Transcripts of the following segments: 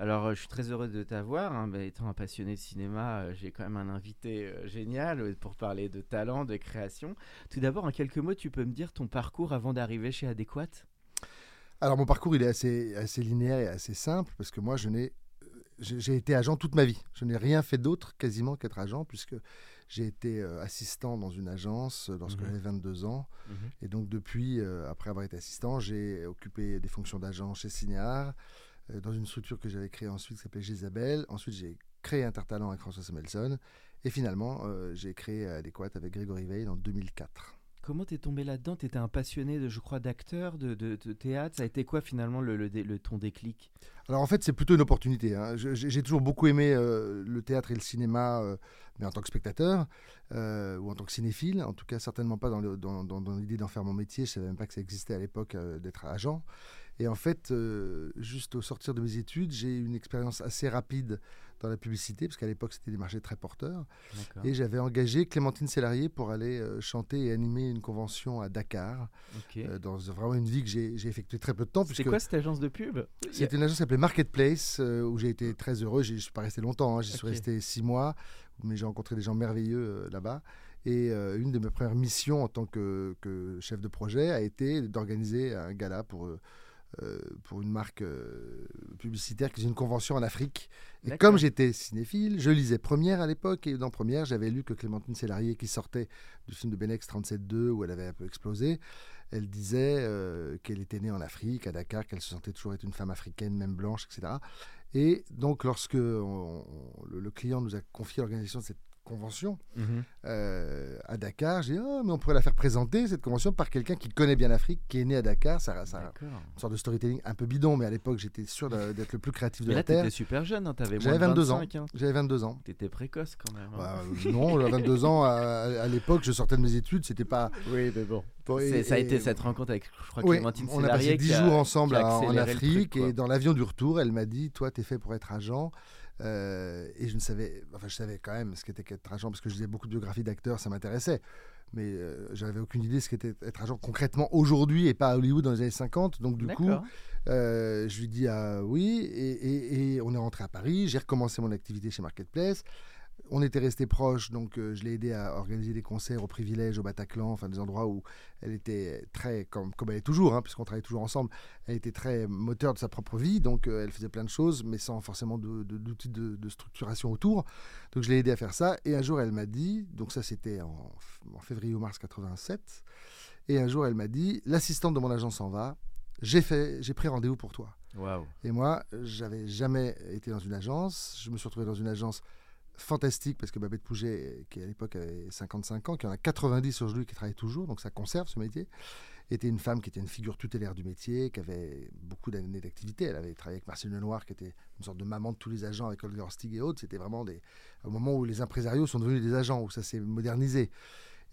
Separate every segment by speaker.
Speaker 1: Alors, euh, je suis très heureux de t'avoir. hein. Étant un passionné de cinéma, euh, j'ai quand même un invité euh, génial pour parler de talent, de création. Tout d'abord, en quelques mots, tu peux me dire ton parcours avant d'arriver chez Adéquate?
Speaker 2: Alors mon parcours il est assez, assez linéaire et assez simple parce que moi je n'ai j'ai été agent toute ma vie. Je n'ai rien fait d'autre quasiment qu'être agent puisque j'ai été euh, assistant dans une agence lorsque
Speaker 1: Mhm.
Speaker 2: j'avais 22 ans et donc depuis euh, après avoir été assistant, j'ai occupé des fonctions d'agent chez Signard dans une structure que j'avais créée ensuite qui s'appelait Gisabelle. Ensuite j'ai créé Intertalent avec François Samuelson et finalement euh, j'ai créé Adéquate avec Grégory Veil en 2004.
Speaker 1: Comment t'es tombé là-dedans? T'étais un passionné, de, je crois, d'acteur, de, de- de théâtre. Ça a été quoi finalement le, le dé- le- ton déclic?
Speaker 2: Alors en fait, c'est plutôt une opportunité. hein. J'ai toujours beaucoup aimé euh, le théâtre et le cinéma, euh, mais en tant que spectateur euh, ou en tant que cinéphile. En tout cas, certainement pas dans le- dans- dans- dans l'idée d'en faire mon métier. Je savais même pas que ça existait à l'époque euh, d'être agent. Et en fait, euh, juste au sortir de mes études, j'ai eu une expérience assez rapide dans la publicité, parce qu'à l'époque, c'était des marchés très porteurs. Et j'avais engagé Clémentine Sélarié pour aller euh, chanter et animer une convention à Dakar,
Speaker 1: Ok.
Speaker 2: euh, dans vraiment une vie que j'ai effectuée très peu de temps.
Speaker 1: C'est quoi cette agence de pub?
Speaker 2: C'était une agence qui s'appelait Marketplace, où j'ai été très heureux. Je ne suis pas resté longtemps, hein. j'y suis resté six mois, mais j'ai rencontré des gens merveilleux là-bas. Et euh, une de mes premières missions en tant que, que chef de projet a été d'organiser un gala pour, euh, pour une marque euh, publicitaire qui faisait une convention en Afrique. Et comme j'étais cinéphile, je lisais Première à l'époque, et dans Première, j'avais lu que Clémentine Sélarié, qui sortait du film de Benex 37.2, où elle avait un peu explosé, elle disait euh, qu'elle était née en Afrique, à Dakar, qu'elle se sentait toujours être une femme africaine, même blanche, etc. Et donc, lorsque on- on- le, le client nous a confié l'organisation de cette convention
Speaker 1: Mhm.
Speaker 2: euh, à Dakar, j'ai dit, oh, mais on pourrait la faire présenter, cette convention, par quelqu'un qui connaît bien l'Afrique, qui est né à Dakar. Ça, ça, une sorte de storytelling un peu bidon, mais à l'époque, j'étais sûr d'être le plus créatif de
Speaker 1: Mais
Speaker 2: la Terre.
Speaker 1: t'étais super jeune, hein, t'avais moins
Speaker 2: J'avais
Speaker 1: de
Speaker 2: 22 ans.
Speaker 1: 25, hein.
Speaker 2: J'avais 22 ans.
Speaker 1: T'étais précoce quand même. hein.
Speaker 2: Bah, euh, non, à 22 ans, à, à l'époque, je sortais de mes études, c'était pas.
Speaker 1: Oui, mais bon.
Speaker 2: Et-
Speaker 1: ça a été
Speaker 2: et-
Speaker 1: cette rencontre avec, je crois,
Speaker 2: Oui,
Speaker 1: Clémentine
Speaker 2: on a passé 10
Speaker 1: qui a-
Speaker 2: jours ensemble en Afrique
Speaker 1: truc,
Speaker 2: et dans l'avion du retour, elle m'a dit Toi, tu es fait pour être agent. Euh, et je ne savais, enfin, je savais quand même ce qu'était qu'être agent parce que je lisais beaucoup de biographies d'acteurs, ça m'intéressait. Mais euh, j'avais aucune idée ce qu'était être agent concrètement aujourd'hui et pas à Hollywood dans les années 50. Donc, du coup, euh, je lui dis ah, oui, et, et- et on est rentré à Paris. J'ai recommencé mon activité chez Marketplace. On était restés proches, donc euh, je l'ai aidé à organiser des concerts au Privilège, au Bataclan, enfin des endroits où elle était très, comme, comme elle est toujours, hein, puisqu'on travaille toujours ensemble, elle était très moteur de sa propre vie, donc euh, elle faisait plein de choses, mais sans forcément de- de- d'outils de, de structuration autour. Donc je l'ai aidé à faire ça, et un jour elle m'a dit, donc ça c'était en, en février ou mars 87, et un jour elle m'a dit, l'assistante de mon agent s'en va, j'ai fait, j'ai pris rendez-vous pour toi. Et moi, j'avais jamais été dans une agence. Je me suis retrouvé dans une agence fantastique parce que Babette Pouget, qui à l'époque avait 55 ans, qui en a 90 aujourd'hui, qui travaille toujours, donc ça conserve ce métier, était une femme qui était une figure tutélaire du métier, qui avait beaucoup d'années d'activité. Elle avait travaillé avec Marcel Lenoir, qui était une sorte de maman de tous les agents, avec Olga Horstig et autres. C'était vraiment des, un moment où les impresarios sont devenus des agents, où ça s'est modernisé.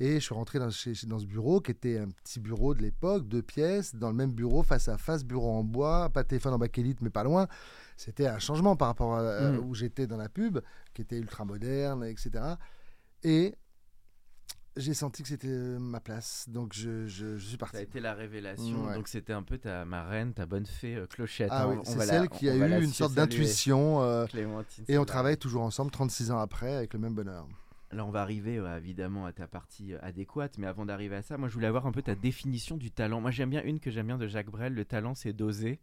Speaker 2: Et je suis rentré dans, dans ce bureau qui était un petit bureau de l'époque, deux pièces, dans le même bureau, face à face, bureau en bois, pas téléphone en bakélite, mais pas loin. C'était un changement par rapport à à
Speaker 1: Mm.
Speaker 2: où j'étais dans la pub, qui était ultra moderne, etc. Et j'ai senti que c'était euh, ma place, donc je, je- je suis
Speaker 1: Ça
Speaker 2: parti.
Speaker 1: a été la révélation.
Speaker 2: Ouais.
Speaker 1: Donc c'était un peu ta marraine, ta bonne fée euh, Clochette.
Speaker 2: Ah
Speaker 1: hein.
Speaker 2: oui,
Speaker 1: On
Speaker 2: c'est
Speaker 1: va la-
Speaker 2: celle qui a eu une sorte d'intuition. euh, et on travaille toujours ensemble 36 ans après avec le même bonheur.
Speaker 1: Là, on va arriver euh, évidemment à ta partie euh, adéquate, mais avant d'arriver à ça, moi je voulais avoir un peu ta définition du talent. Moi j'aime bien une que j'aime bien de Jacques Brel le talent c'est d'oser.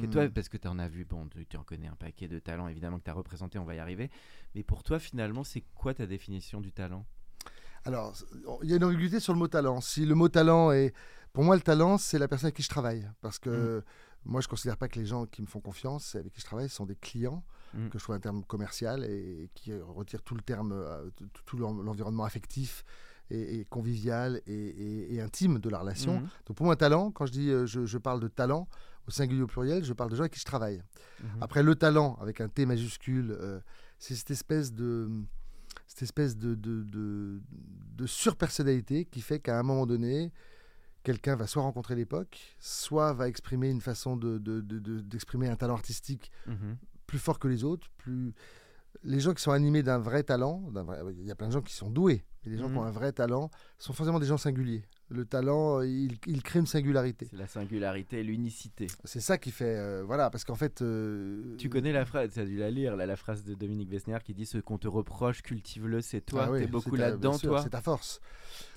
Speaker 1: Que toi, parce que tu en as vu, bon, tu, en connais un paquet de talents, évidemment, que tu as représenté, on va y arriver. Mais pour toi, finalement, c'est quoi ta définition du talent?
Speaker 2: Alors, il y a une ambiguïté sur le mot talent. Si le mot talent est. Pour moi, le talent, c'est la personne avec qui je travaille. Parce que moi, je ne considère pas que les gens qui me font confiance et avec qui je travaille sont des clients,
Speaker 1: Mm.
Speaker 2: que je trouve un terme commercial et, qui retire tout le terme, euh, tout, tout l'en- l'environnement affectif et, et convivial et, intime de la relation. Donc pour moi, talent, quand je dis euh, je, je parle de talent au singulier au pluriel, je parle de gens avec qui je travaille.
Speaker 1: Mhm.
Speaker 2: Après, le talent, avec un T majuscule, euh, c'est cette espèce de cette espèce de, de, de, de surpersonnalité qui fait qu'à un moment donné, quelqu'un va soit rencontrer l'époque, soit va exprimer une façon de- de- de- de- d'exprimer un talent artistique
Speaker 1: Mhm.
Speaker 2: plus fort que les autres, plus les gens qui sont animés d'un vrai talent, vrai- il y a plein de gens qui sont doués, mais les gens qui
Speaker 1: Mhm.
Speaker 2: ont un vrai talent sont forcément des gens singuliers. Le talent, euh, il, il crée une singularité.
Speaker 1: C'est la singularité, l'unicité.
Speaker 2: C'est ça qui fait, euh, voilà, parce qu'en fait, euh,
Speaker 1: Tu connais la phrase, tu as dû la lire, là, la phrase de Dominique Vesner qui dit Ce qu'on te reproche, cultive-le, c'est toi.
Speaker 2: Ah oui,
Speaker 1: T'es beaucoup là-dedans, toi.
Speaker 2: C'est ta force.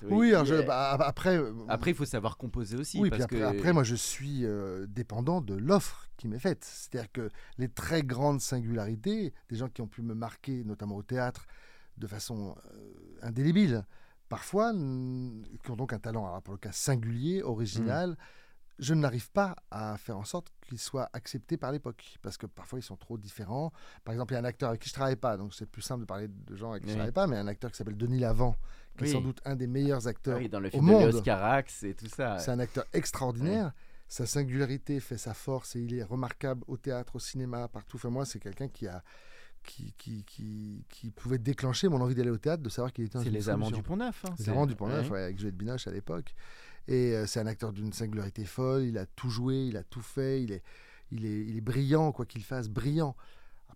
Speaker 1: Oui,
Speaker 2: Oui, alors je-
Speaker 1: Yeah.
Speaker 2: bah, après,
Speaker 1: Après, il faut savoir composer aussi.
Speaker 2: oui,
Speaker 1: parce
Speaker 2: puis après,
Speaker 1: que...
Speaker 2: après, moi, je suis euh, dépendant de l'offre qui m'est faite. C'est-à-dire que les très grandes singularités, des gens qui ont pu me marquer, notamment au théâtre, de façon indélébile, parfois, qui ont donc un talent, alors pour le cas singulier, original, je n'arrive pas à faire en sorte qu'ils soient acceptés par l'époque, parce que parfois ils sont trop différents. Par exemple, il y a un acteur avec qui je travaille pas, donc c'est plus simple de parler de gens avec qui je
Speaker 1: Oui.
Speaker 2: travaille pas, mais un acteur qui s'appelle Denis Lavant, qui
Speaker 1: Oui.
Speaker 2: est sans doute un des meilleurs
Speaker 1: Ah
Speaker 2: acteurs
Speaker 1: oui, dans le
Speaker 2: au
Speaker 1: film de
Speaker 2: monde.
Speaker 1: Carax et tout ça.
Speaker 2: C'est un acteur extraordinaire. Sa singularité fait sa force et il est remarquable au théâtre, au cinéma, partout. Enfin, moi, c'est quelqu'un qui a. Qui, qui, qui, qui pouvait déclencher mon envie d'aller au théâtre, de savoir qu'il était dans
Speaker 1: C'est les amants du Pont-Neuf. hein,
Speaker 2: Les Amants du Pont-Neuf,
Speaker 1: Ouais.
Speaker 2: ouais, avec Juliette Binoche à l'époque. Et euh, c'est un acteur d'une singularité folle. Il a tout joué, il a tout fait. Il est, il est, il est brillant, quoi qu'il fasse, brillant.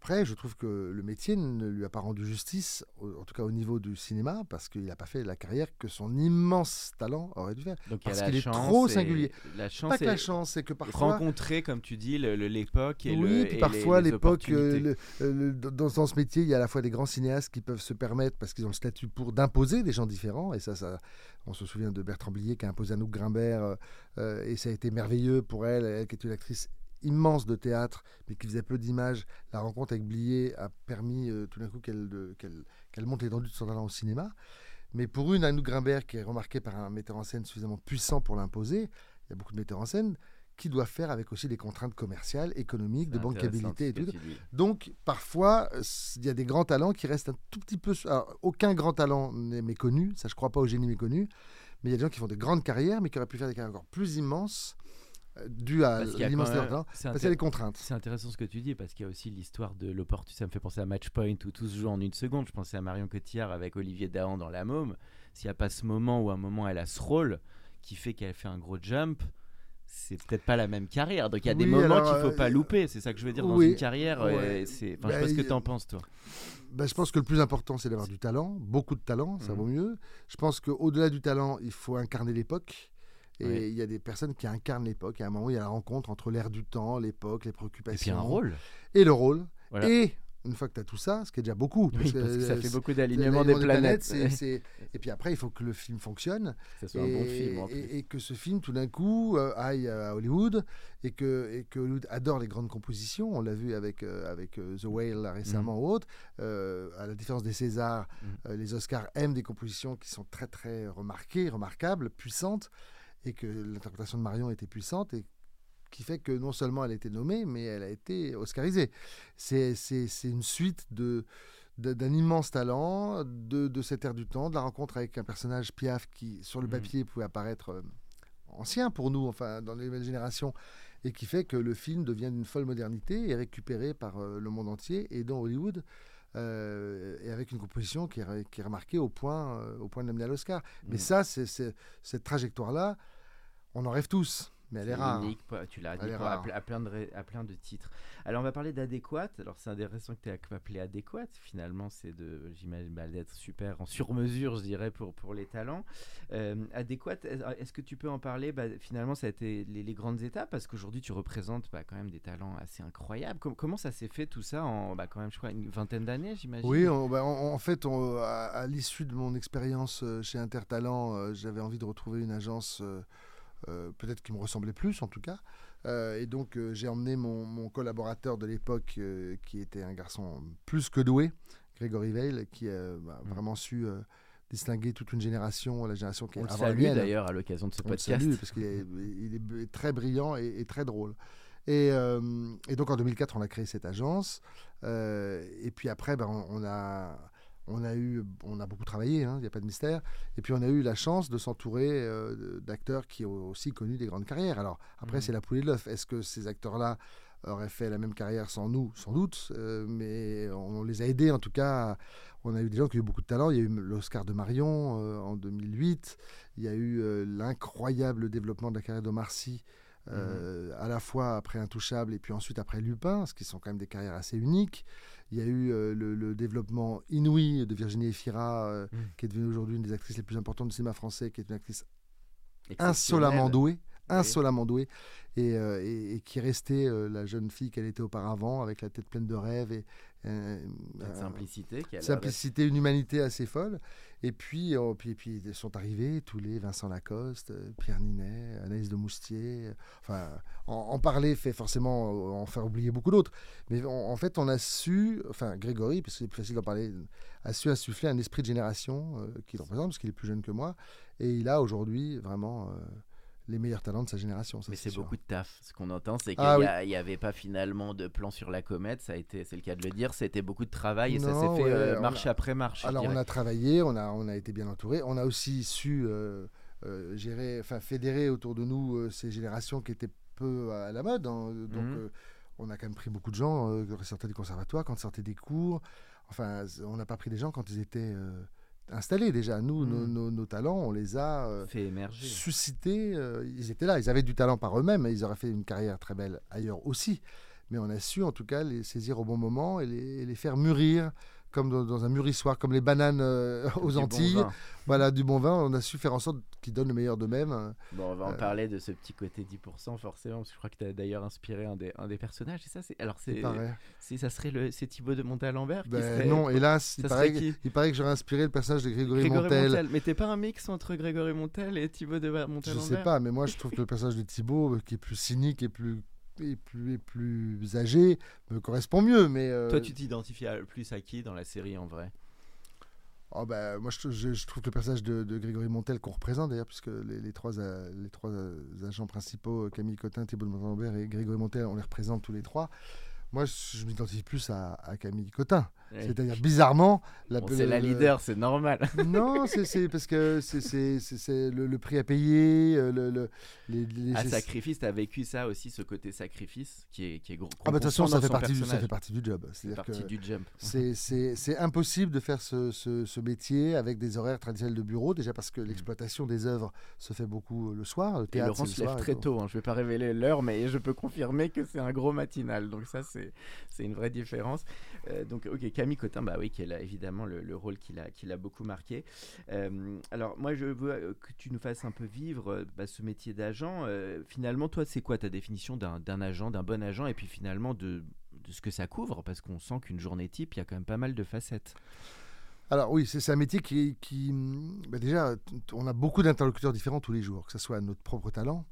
Speaker 2: Après, je trouve que le métier ne lui a pas rendu justice, en tout cas au niveau du cinéma, parce qu'il n'a pas fait la carrière que son immense talent aurait dû faire.
Speaker 1: Donc,
Speaker 2: Parce qu'il est trop singulier.
Speaker 1: La
Speaker 2: Pas
Speaker 1: chance
Speaker 2: que la chance, c'est que parfois.
Speaker 1: rencontrer, comme tu dis, l'époque et,
Speaker 2: oui,
Speaker 1: le,
Speaker 2: puis parfois l'époque, euh, euh, dans, dans ce métier, il y a à la fois des grands cinéastes qui peuvent se permettre, parce qu'ils ont le statut pour d'imposer des gens différents, et ça, ça, on se souvient de Bertrand Blier qui a imposé Anouk Grimbert, euh, euh, et ça a été merveilleux pour elle, elle qui est une actrice immense de théâtre, mais qui faisait peu d'images. La rencontre avec Blier a permis euh, tout d'un coup qu'elle qu'elle qu'elle monte l'étendue de son talent au cinéma. Mais pour une Anouk Grimbert qui est remarquée par un metteur en scène suffisamment puissant pour l'imposer, il y a beaucoup de metteurs en scène qui doivent faire avec aussi des contraintes commerciales, économiques, de bancabilité et tout. Donc, parfois, il y a des grands talents qui restent un tout petit peu. alors, aucun grand talent n'est méconnu, ça je crois pas au génie méconnu, mais il y a des gens qui font des grandes carrières, mais qui auraient pu faire des carrières encore plus immenses, dues à l'immensité
Speaker 1: c'est
Speaker 2: parce qu'il y a
Speaker 1: intér-
Speaker 2: des contraintes.
Speaker 1: C'est intéressant ce que tu dis parce qu'il y a aussi l'histoire de l'opportunité. Ça me fait penser à Matchpoint où tout se joue en une seconde. Je pensais à Marion Cotillard avec Olivier Dahan dans La Môme. S'il n'y a pas ce moment où à un moment elle a ce rôle qui fait qu'elle fait un gros jump, c'est peut-être pas la même carrière. Donc il y a des moments qu'il faut pas
Speaker 2: euh,
Speaker 1: louper. C'est ça que je veux dire dans une carrière.
Speaker 2: ouais.
Speaker 1: euh, c'est... Enfin, je sais
Speaker 2: Bah,
Speaker 1: pas ce que tu en penses toi.
Speaker 2: Ben, je pense que le plus important, c'est d'avoir du talent, beaucoup de talent, ça
Speaker 1: Mhm.
Speaker 2: vaut mieux. Je pense qu'au-delà du talent, il faut incarner l'époque. Et
Speaker 1: Oui.
Speaker 2: il y a des personnes qui incarnent l'époque. Et à un moment, il y a la rencontre entre l'air du temps, l'époque, les
Speaker 1: Et
Speaker 2: préoccupations.
Speaker 1: puis un rôle.
Speaker 2: Et le rôle.
Speaker 1: Voilà.
Speaker 2: Et une fois que tu as tout ça, ce qui est déjà beaucoup.
Speaker 1: Oui, parce que ça fait beaucoup d'alignement des planètes.
Speaker 2: Et puis après, il faut que le film fonctionne.
Speaker 1: Que ce soit un
Speaker 2: et,
Speaker 1: bon film en
Speaker 2: et- et que ce film, tout d'un coup, euh, aille à Hollywood et que, et que Hollywood adore les grandes compositions. On l'a vu avec, euh, avec euh, The Whale récemment ou autre. Euh, à la différence des Césars,
Speaker 1: Mhm.
Speaker 2: les Oscars aiment des compositions qui sont très très remarquées, remarquables, puissantes, et que l'interprétation de Marion était puissante et qui fait que non seulement elle a été nommée, mais elle a été oscarisée. C'est c'est- c'est une suite de d'un immense talent, de, de cet air du temps, de la rencontre avec un personnage Piaf qui, sur le
Speaker 1: Mhm.
Speaker 2: papier, pouvait apparaître euh, ancien pour nous, enfin, dans les nouvelles générations, et qui fait que le film devient d'une folle modernité et récupéré par euh, le monde entier et dans Hollywood. Euh, et avec une composition qui est, re- qui est remarquée au point, euh, au point de l'amener à l'Oscar. Mais
Speaker 1: Mm.
Speaker 2: ça, c'est- cette trajectoire-là, on en rêve tous, mais elle est, rare.
Speaker 1: unique, pas- tu l'as dit, à, plein de, à plein de titres. Alors on va parler d'adéquate. Alors c'est intéressant que tu aies appelé adéquate. Finalement, c'est de, j'imagine, bah, d'être super en sur-mesure, je dirais, pour, pour les talents. Euh, adéquate, est- est-ce que tu peux en parler? Bah, Finalement, ça a été les, les grandes étapes parce qu'aujourd'hui, tu représentes bah, quand même des talents assez incroyables. Com- comment ça s'est fait tout ça en, bah, quand même, je crois, une vingtaine d'années, j'imagine?
Speaker 2: Oui, on- bah, en, en fait, on- à, à l'issue de mon expérience euh, chez Intertalent, euh, j'avais envie de retrouver une agence, euh, peut-être qui me ressemblait plus en tout cas, Euh, et donc, euh, j'ai emmené mon, mon collaborateur de l'époque, euh, qui était un garçon plus que doué, Grégory Veil, qui a bah,
Speaker 1: Mm.
Speaker 2: vraiment su euh, distinguer toute une génération, la génération qui est avant
Speaker 1: salue
Speaker 2: mienne.
Speaker 1: d'ailleurs à l'occasion de ce
Speaker 2: On
Speaker 1: podcast.
Speaker 2: salue parce qu'il est, il est b- très brillant et, et très drôle. Et, euh, et donc en 2004, on a créé cette agence. Euh, et puis après, ben, on, on a, on, a eu, on a beaucoup travaillé, hein, il n'y a pas de mystère. Et puis on a eu la chance de s'entourer euh, d'acteurs qui ont aussi connu des grandes carrières. Alors après,
Speaker 1: Mhm.
Speaker 2: c'est la poule et l'œuf. Est-ce que ces acteurs-là auraient fait la même carrière sans nous? Sans doute. Euh, mais on les a aidés en tout cas. On a eu des gens qui ont eu beaucoup de talent. Il y a eu l'Oscar de Marion euh, en 2008. Il y a eu l'incroyable développement de la carrière d'Omar Sy, euh, à la fois après Intouchable et puis ensuite après Lupin, ce qui sont quand même des carrières assez uniques. Il y a eu euh, le, le développement inouï de Virginie Efira, euh,
Speaker 1: Mm.
Speaker 2: qui est devenue aujourd'hui une des actrices les plus importantes du cinéma français, qui est une actrice insolemment douée, insolemment douée, et, et- et qui euh, la jeune fille qu'elle était auparavant, avec la tête pleine de rêves et
Speaker 1: Cette
Speaker 2: un-
Speaker 1: simplicité qui a
Speaker 2: une humanité assez folle. Et puis, euh, puis, puis ils sont arrivés tous les Vincent Lacoste, euh, Pierre Ninet, Anaïs de Moustier. euh, Enfin, en, en parler fait forcément euh, en faire oublier beaucoup d'autres. Mais en, en fait, on a su, enfin Grégory, parce que c'est plus facile d'en parler, a su insuffler un esprit de génération euh, qu'il représente, parce qu'il est plus jeune que moi. Et il a aujourd'hui vraiment euh, les meilleurs talents de sa génération.
Speaker 1: Mais c'est beaucoup de taf. Ce qu'on entend, c'est qu'il
Speaker 2: Ah
Speaker 1: n'y avait pas finalement de plan sur la comète. Ça a été, c'est le cas de le dire. C'était beaucoup de travail et ça s'est fait euh, marche
Speaker 2: a-
Speaker 1: après marche.
Speaker 2: Alors on a travaillé, on a, on a été bien entouré. On a aussi su euh, euh, gérer, enfin fédérer autour de nous ces générations qui étaient peu à la mode. hein. Donc
Speaker 1: Mhm.
Speaker 2: on a quand même pris beaucoup de gens euh, qui sortaient du conservatoire, quand ils sortaient des cours. Enfin, on n'a pas pris des gens quand ils étaient installés déjà. Nous, nos,
Speaker 1: Mhm.
Speaker 2: nos- nos talents, on les a euh,
Speaker 1: fait émerger.
Speaker 2: suscités. euh, ils étaient là, ils avaient du talent par eux-mêmes et ils auraient fait une carrière très belle ailleurs aussi. Mais on a su en tout cas les saisir au bon moment et les, et les faire mûrir comme dans, dans un mûrissoir, comme les bananes euh, aux
Speaker 1: bon
Speaker 2: Antilles. Voilà, du bon vin. On a su faire en sorte qu'ils donnent le meilleur d'eux-mêmes.
Speaker 1: Bon, on va en
Speaker 2: Euh,
Speaker 1: parler de ce petit côté 10% forcément, parce que je crois que tu as d'ailleurs inspiré un des, un des personnages. Et ça, c'est alors c'est ça serait le c'est Thibaut de Montalembert qui
Speaker 2: Ben
Speaker 1: serait
Speaker 2: non, hélas, il paraît,
Speaker 1: qui
Speaker 2: il paraît que j'aurais inspiré le personnage de Grégory,
Speaker 1: Grégory
Speaker 2: Montel.
Speaker 1: Montel. Mais t'es pas un mix entre Grégory Montel et Thibaut de
Speaker 2: Je
Speaker 1: Montalembert
Speaker 2: sais pas, mais moi je trouve que le personnage de Thibaut, euh, qui est plus cynique et plus, et plus, et plus âgé, me correspond mieux. Mais euh,
Speaker 1: Toi, tu t'identifies plus à qui dans la série en vrai?
Speaker 2: Oh bah, moi, je, je- je trouve que le personnage de, de Grégory Montel, qu'on représente d'ailleurs, puisque les, les trois, euh, les trois euh, agents principaux, Camille Cotin, Thibault de Montalembert et Grégory Montel, on les représente tous les trois. Moi, je, m'identifie plus à, à Camille Cotin.
Speaker 1: Ouais.
Speaker 2: C'est-à-dire, bizarrement, la,
Speaker 1: Bon, c'est la
Speaker 2: le-
Speaker 1: leader, c'est normal.
Speaker 2: Non, c'est- parce que c'est- le, le prix à payer, euh, le, le- les, les-
Speaker 1: À sacrifice, t'as vécu ça aussi, ce côté sacrifice qui est, qui est gros.
Speaker 2: Ah bah, de toute façon, ça fait, partie du, ça fait partie du job.
Speaker 1: C'est
Speaker 2: que
Speaker 1: du jump.
Speaker 2: impossible de faire ce, ce- ce métier avec des horaires traditionnels de bureau, déjà parce que l'exploitation des œuvres se fait beaucoup le soir. Le
Speaker 1: Et
Speaker 2: théâtre,
Speaker 1: Laurent
Speaker 2: c'est
Speaker 1: se lève
Speaker 2: et
Speaker 1: très tôt. hein. Je vais pas révéler l'heure, mais je peux confirmer que c'est un gros matinal. Donc ça, c'est c'est une vraie différence. Euh, donc ok, Camille Cotin, bah oui, qui a évidemment le, le rôle qu'il a, qu'il a beaucoup marqué. Euh, alors moi, je veux euh, que tu nous fasses un peu vivre bah, ce métier d'agent. Finalement, toi, c'est quoi ta définition d'un agent, d'un bon agent, et puis finalement de ce que ça couvre, parce qu'on sent qu'une journée type, il y a quand même pas mal de facettes.
Speaker 2: Alors oui, c'est un métier qui, bah déjà, on a beaucoup d'interlocuteurs différents tous les jours, que ce soit notre propre talent.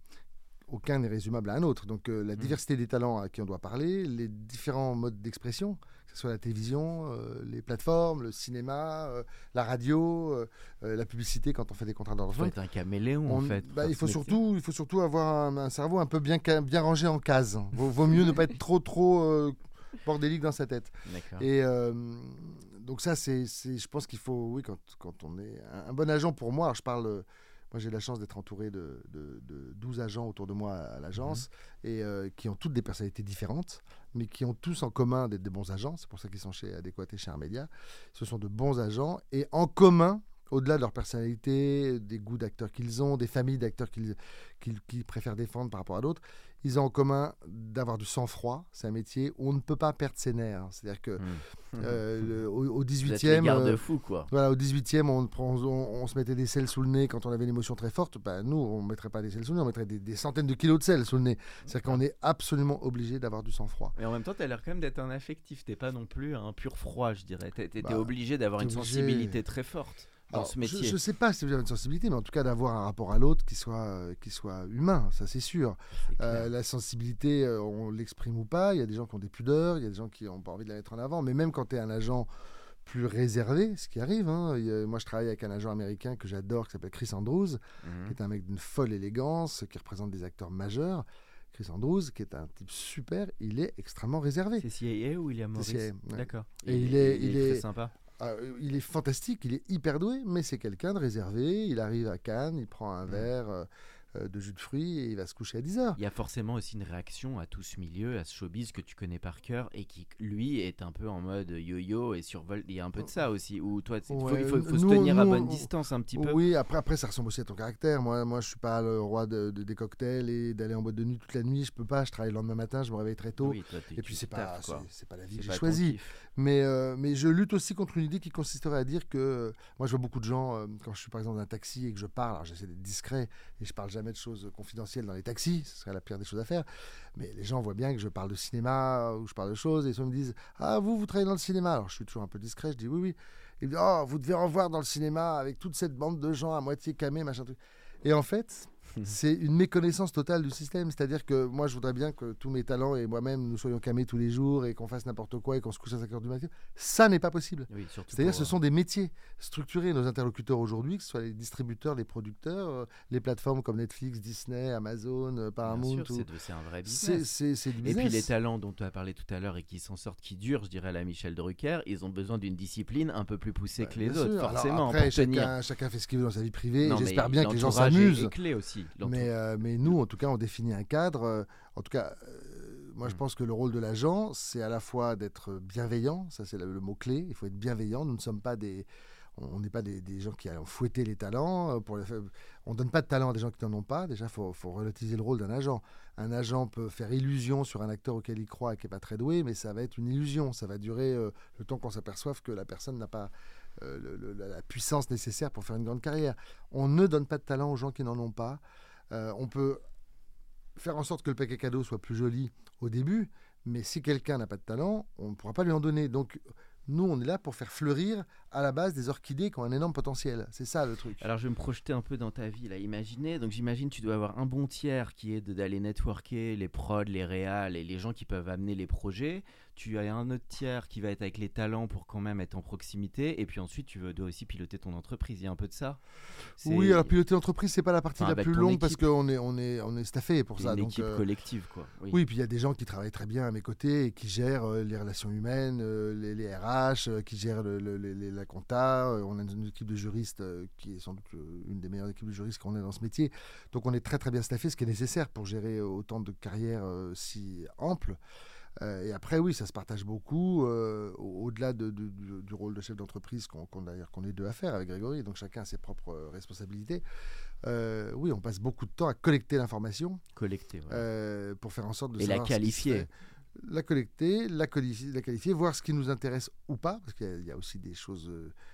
Speaker 2: Aucun n'est résumable à un autre. Donc euh, la diversité des talents à qui on doit parler, les différents modes d'expression, que ce soit la télévision, euh, les plateformes, le cinéma, euh, la radio, la publicité quand on fait des contrats
Speaker 1: Il faut être un caméléon, en fait.
Speaker 2: bah, il, faut surtout, il faut surtout avoir un, un cerveau un peu bien, rangé en cases. Vaut, vaut mieux ne pas être trop, trop bordélique dans sa tête. Et euh, donc ça, c'est, je pense qu'il faut, oui, quand, quand on est un, un bon agent pour moi, alors je parle, moi j'ai la chance d'être entouré de, de, de 12 agents autour de moi à l'agence et euh, qui ont toutes des personnalités différentes, mais qui ont tous en commun d'être des bons agents. C'est pour ça qu'ils sont chez Adéquat et chez Armédia. Ce sont de bons agents et en commun, au-delà de leur personnalité, des goûts d'acteurs qu'ils ont, des familles d'acteurs qu'ils préfèrent défendre par rapport à d'autres, ils ont en commun d'avoir du sang-froid. C'est un métier où on ne peut pas perdre ses nerfs. C'est-à-dire que
Speaker 1: Mmh.
Speaker 2: euh, le- au, au
Speaker 1: Vous êtes les
Speaker 2: 18e, euh,
Speaker 1: quoi.
Speaker 2: voilà, au 18e, on, prend- on, on se mettait des sels sous le nez quand on avait une émotion très forte. Ben, nous, on ne mettrait pas des sels sous le nez, on mettrait des, des centaines de kilos de sel sous le nez. C'est-à-dire qu'on est absolument obligé d'avoir du sang-froid.
Speaker 1: Mais en même temps, tu as l'air quand même d'être un affectif. T'es pas non plus un pur froid, je dirais. T'es- t'es
Speaker 2: Bah,
Speaker 1: obligé d'avoir une
Speaker 2: obligé.
Speaker 1: sensibilité très forte. Dans ce métier
Speaker 2: Je ne sais pas si vous avez une sensibilité, mais en tout cas d'avoir un rapport à l'autre qui soit, euh, qui soit humain, ça c'est sûr. Euh, la sensibilité, euh, on l'exprime ou pas. Il y a des gens qui ont des pudeurs, il y a des gens qui n'ont pas envie de la mettre en avant. Mais même quand tu es un agent plus réservé, ce qui arrive. Hein, moi, je travaille avec un agent américain que j'adore, qui s'appelle Chris Andrews, mhm. qui est un mec d'une folle élégance, qui représente des acteurs majeurs. Chris Andrews, qui est un type super, il est extrêmement réservé.
Speaker 1: C'est CIA ou il est Maurice D'accord.
Speaker 2: Et il, est,
Speaker 1: il,
Speaker 2: est,
Speaker 1: très sympa.
Speaker 2: Ah, il est fantastique, il est hyper doué, mais c'est quelqu'un de réservé. Il arrive à Cannes, il prend un verre. Euh, euh, de jus de fruits et il va se coucher à 10h.
Speaker 1: Il y a forcément aussi une réaction à tout ce milieu, à ce showbiz que tu connais par cœur et qui, lui, est un peu en mode yo-yo et survole. Il y a un peu de ça aussi, où toi, il faut, se tenir à bonne distance un petit peu.
Speaker 2: Oui, après, après, ça ressemble aussi à ton caractère. Moi, moi je suis pas le roi de, des cocktails et d'aller en boîte de nuit toute la nuit. Je peux pas, je travaille le lendemain matin, je me réveille très tôt. et puis, c'est pas, c'est pas la vie que j'ai choisie. Mais, euh, mais je lutte aussi contre une idée qui consisterait à dire que. Moi, je vois beaucoup de gens, euh, quand je suis par exemple dans un taxi et que je parle, alors j'essaie d'être discret et je parle jamais de choses confidentielles dans les taxis, ce serait la pire des choses à faire. Mais les gens voient bien que je parle de cinéma ou je parle de choses et ils me disent Ah, vous, vous travaillez dans le cinéma? Alors je suis toujours un peu discret, je dis Oui, oui. Ils me disent Oh, vous devez revoir dans le cinéma avec toute cette bande de gens à moitié camés, machin. Et en fait, c'est une méconnaissance totale du système. C'est-à-dire que moi, je voudrais bien que tous mes talents et moi-même, nous soyons camés tous les jours et qu'on fasse n'importe quoi et qu'on se couche à 5 heures du matin. Ça n'est pas possible. C'est-à-dire que ce sont des métiers structurés. Nos interlocuteurs aujourd'hui, que ce soit les distributeurs, les producteurs, euh, les plateformes comme Netflix, Disney, Amazon, euh, Paramount.
Speaker 1: C'est un vrai business. Et puis les talents dont tu as parlé tout à l'heure et qui s'en sortent, qui durent, je dirais à la Michel Drucker, ils ont besoin d'une discipline un peu plus poussée que les autres, forcément.
Speaker 2: après, chacun, chacun, fait ce qu'il veut dans sa vie privée. J'espère bien que les gens s'amusent.
Speaker 1: clé aussi.
Speaker 2: Mais, euh, mais nous, en tout cas, on définit un cadre. Euh, en tout cas, euh, moi, je mm. pense que le rôle de l'agent, c'est à la fois d'être bienveillant. Ça, c'est le, mot-clé. Il faut être bienveillant. Nous ne sommes pas des on n'est pas des, gens qui allons fouetter les talents. Pour on ne donne pas de talent à des gens qui n'en ont pas. Déjà, il faut, relativiser le rôle d'un agent. Un agent peut faire illusion sur un acteur auquel il croit et qui n'est pas très doué, mais ça va être une illusion. Ça va durer le temps qu'on s'aperçoive que la personne n'a pas la puissance nécessaire pour faire une grande carrière. On ne donne pas de talent aux gens qui n'en ont pas. Euh, on peut faire en sorte que le paquet cadeau soit plus joli au début, mais si quelqu'un n'a pas de talent, on ne pourra pas lui en donner. Donc, nous, on est là pour faire fleurir à la base des orchidées qui ont un énorme potentiel. C'est ça le truc.
Speaker 1: Alors je vais me projeter un peu dans ta vie là. Imaginez, donc j'imagine tu dois avoir un bon tiers qui est d'aller networker les prods, les réals et les gens qui peuvent amener les projets. Tu as un autre tiers qui va être avec les talents pour quand même être en proximité. Et puis ensuite tu dois aussi piloter ton entreprise. Il y a un peu de ça.
Speaker 2: Oui, alors piloter l'entreprise c'est pas la partie la plus longue parce qu'on est on est on est staffé pour ça.
Speaker 1: Une équipe euh, collective quoi.
Speaker 2: Oui. puis il y a des gens qui travaillent très bien à mes côtés et qui gèrent euh, les relations humaines, euh, les, RH, qui gèrent le, la compta on a une équipe de juristes qui est sans doute une des meilleures équipes de juristes qu'on ait dans ce métier. Donc on est très très bien staffé, ce qui est nécessaire pour gérer autant de carrières si amples. Et après, oui, ça se partage beaucoup, au-delà du, rôle de chef d'entreprise qu'on d'ailleurs qu'on est deux à faire avec Grégory, donc chacun a ses propres responsabilités. oui, on passe beaucoup de temps à collecter l'information.
Speaker 1: Collecter,
Speaker 2: Pour faire en sorte de
Speaker 1: Et la qualifier
Speaker 2: la collecter, la qualifier, la qualifier, voir ce qui nous intéresse ou pas, parce qu'il y, a aussi des choses,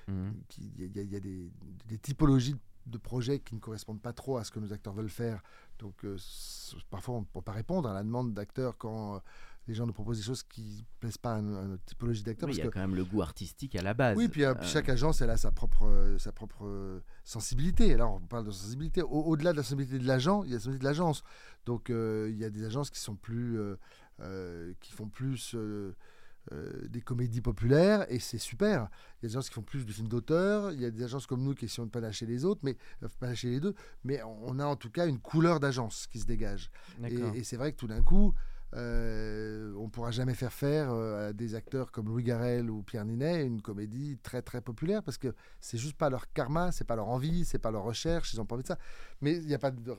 Speaker 2: il y, a, des, typologies de projets qui ne correspondent pas trop à ce que nos acteurs veulent faire. Donc euh, parfois on ne peut pas répondre à la demande d'acteurs quand euh, les gens nous proposent des choses qui ne plaisent pas à, notre typologie d'acteurs.
Speaker 1: il y a quand même le goût artistique à la base.
Speaker 2: Oui, puis euh, chaque agence elle a sa propre, sa propre sensibilité. Alors on parle de sensibilité. Au-delà de la sensibilité de l'agent, il y a la sensibilité de l'agence. Donc il y a des agences qui sont plus euh, qui font plus euh, euh, des comédies populaires et c'est super. Il y a des agences qui font plus de films d'auteur, il y a des agences comme nous qui essayent de pas lâcher les autres, mais pas lâcher les deux, mais on a en tout cas une couleur d'agence qui se dégage. et c'est vrai que tout d'un coup, euh, on ne pourra jamais faire faire euh, à des acteurs comme Louis Garrel ou Pierre Ninet une comédie très très populaire parce que c'est juste pas leur karma, c'est pas leur envie, c'est pas leur recherche, ils ont pas envie de ça. Mais il n'y a pas de,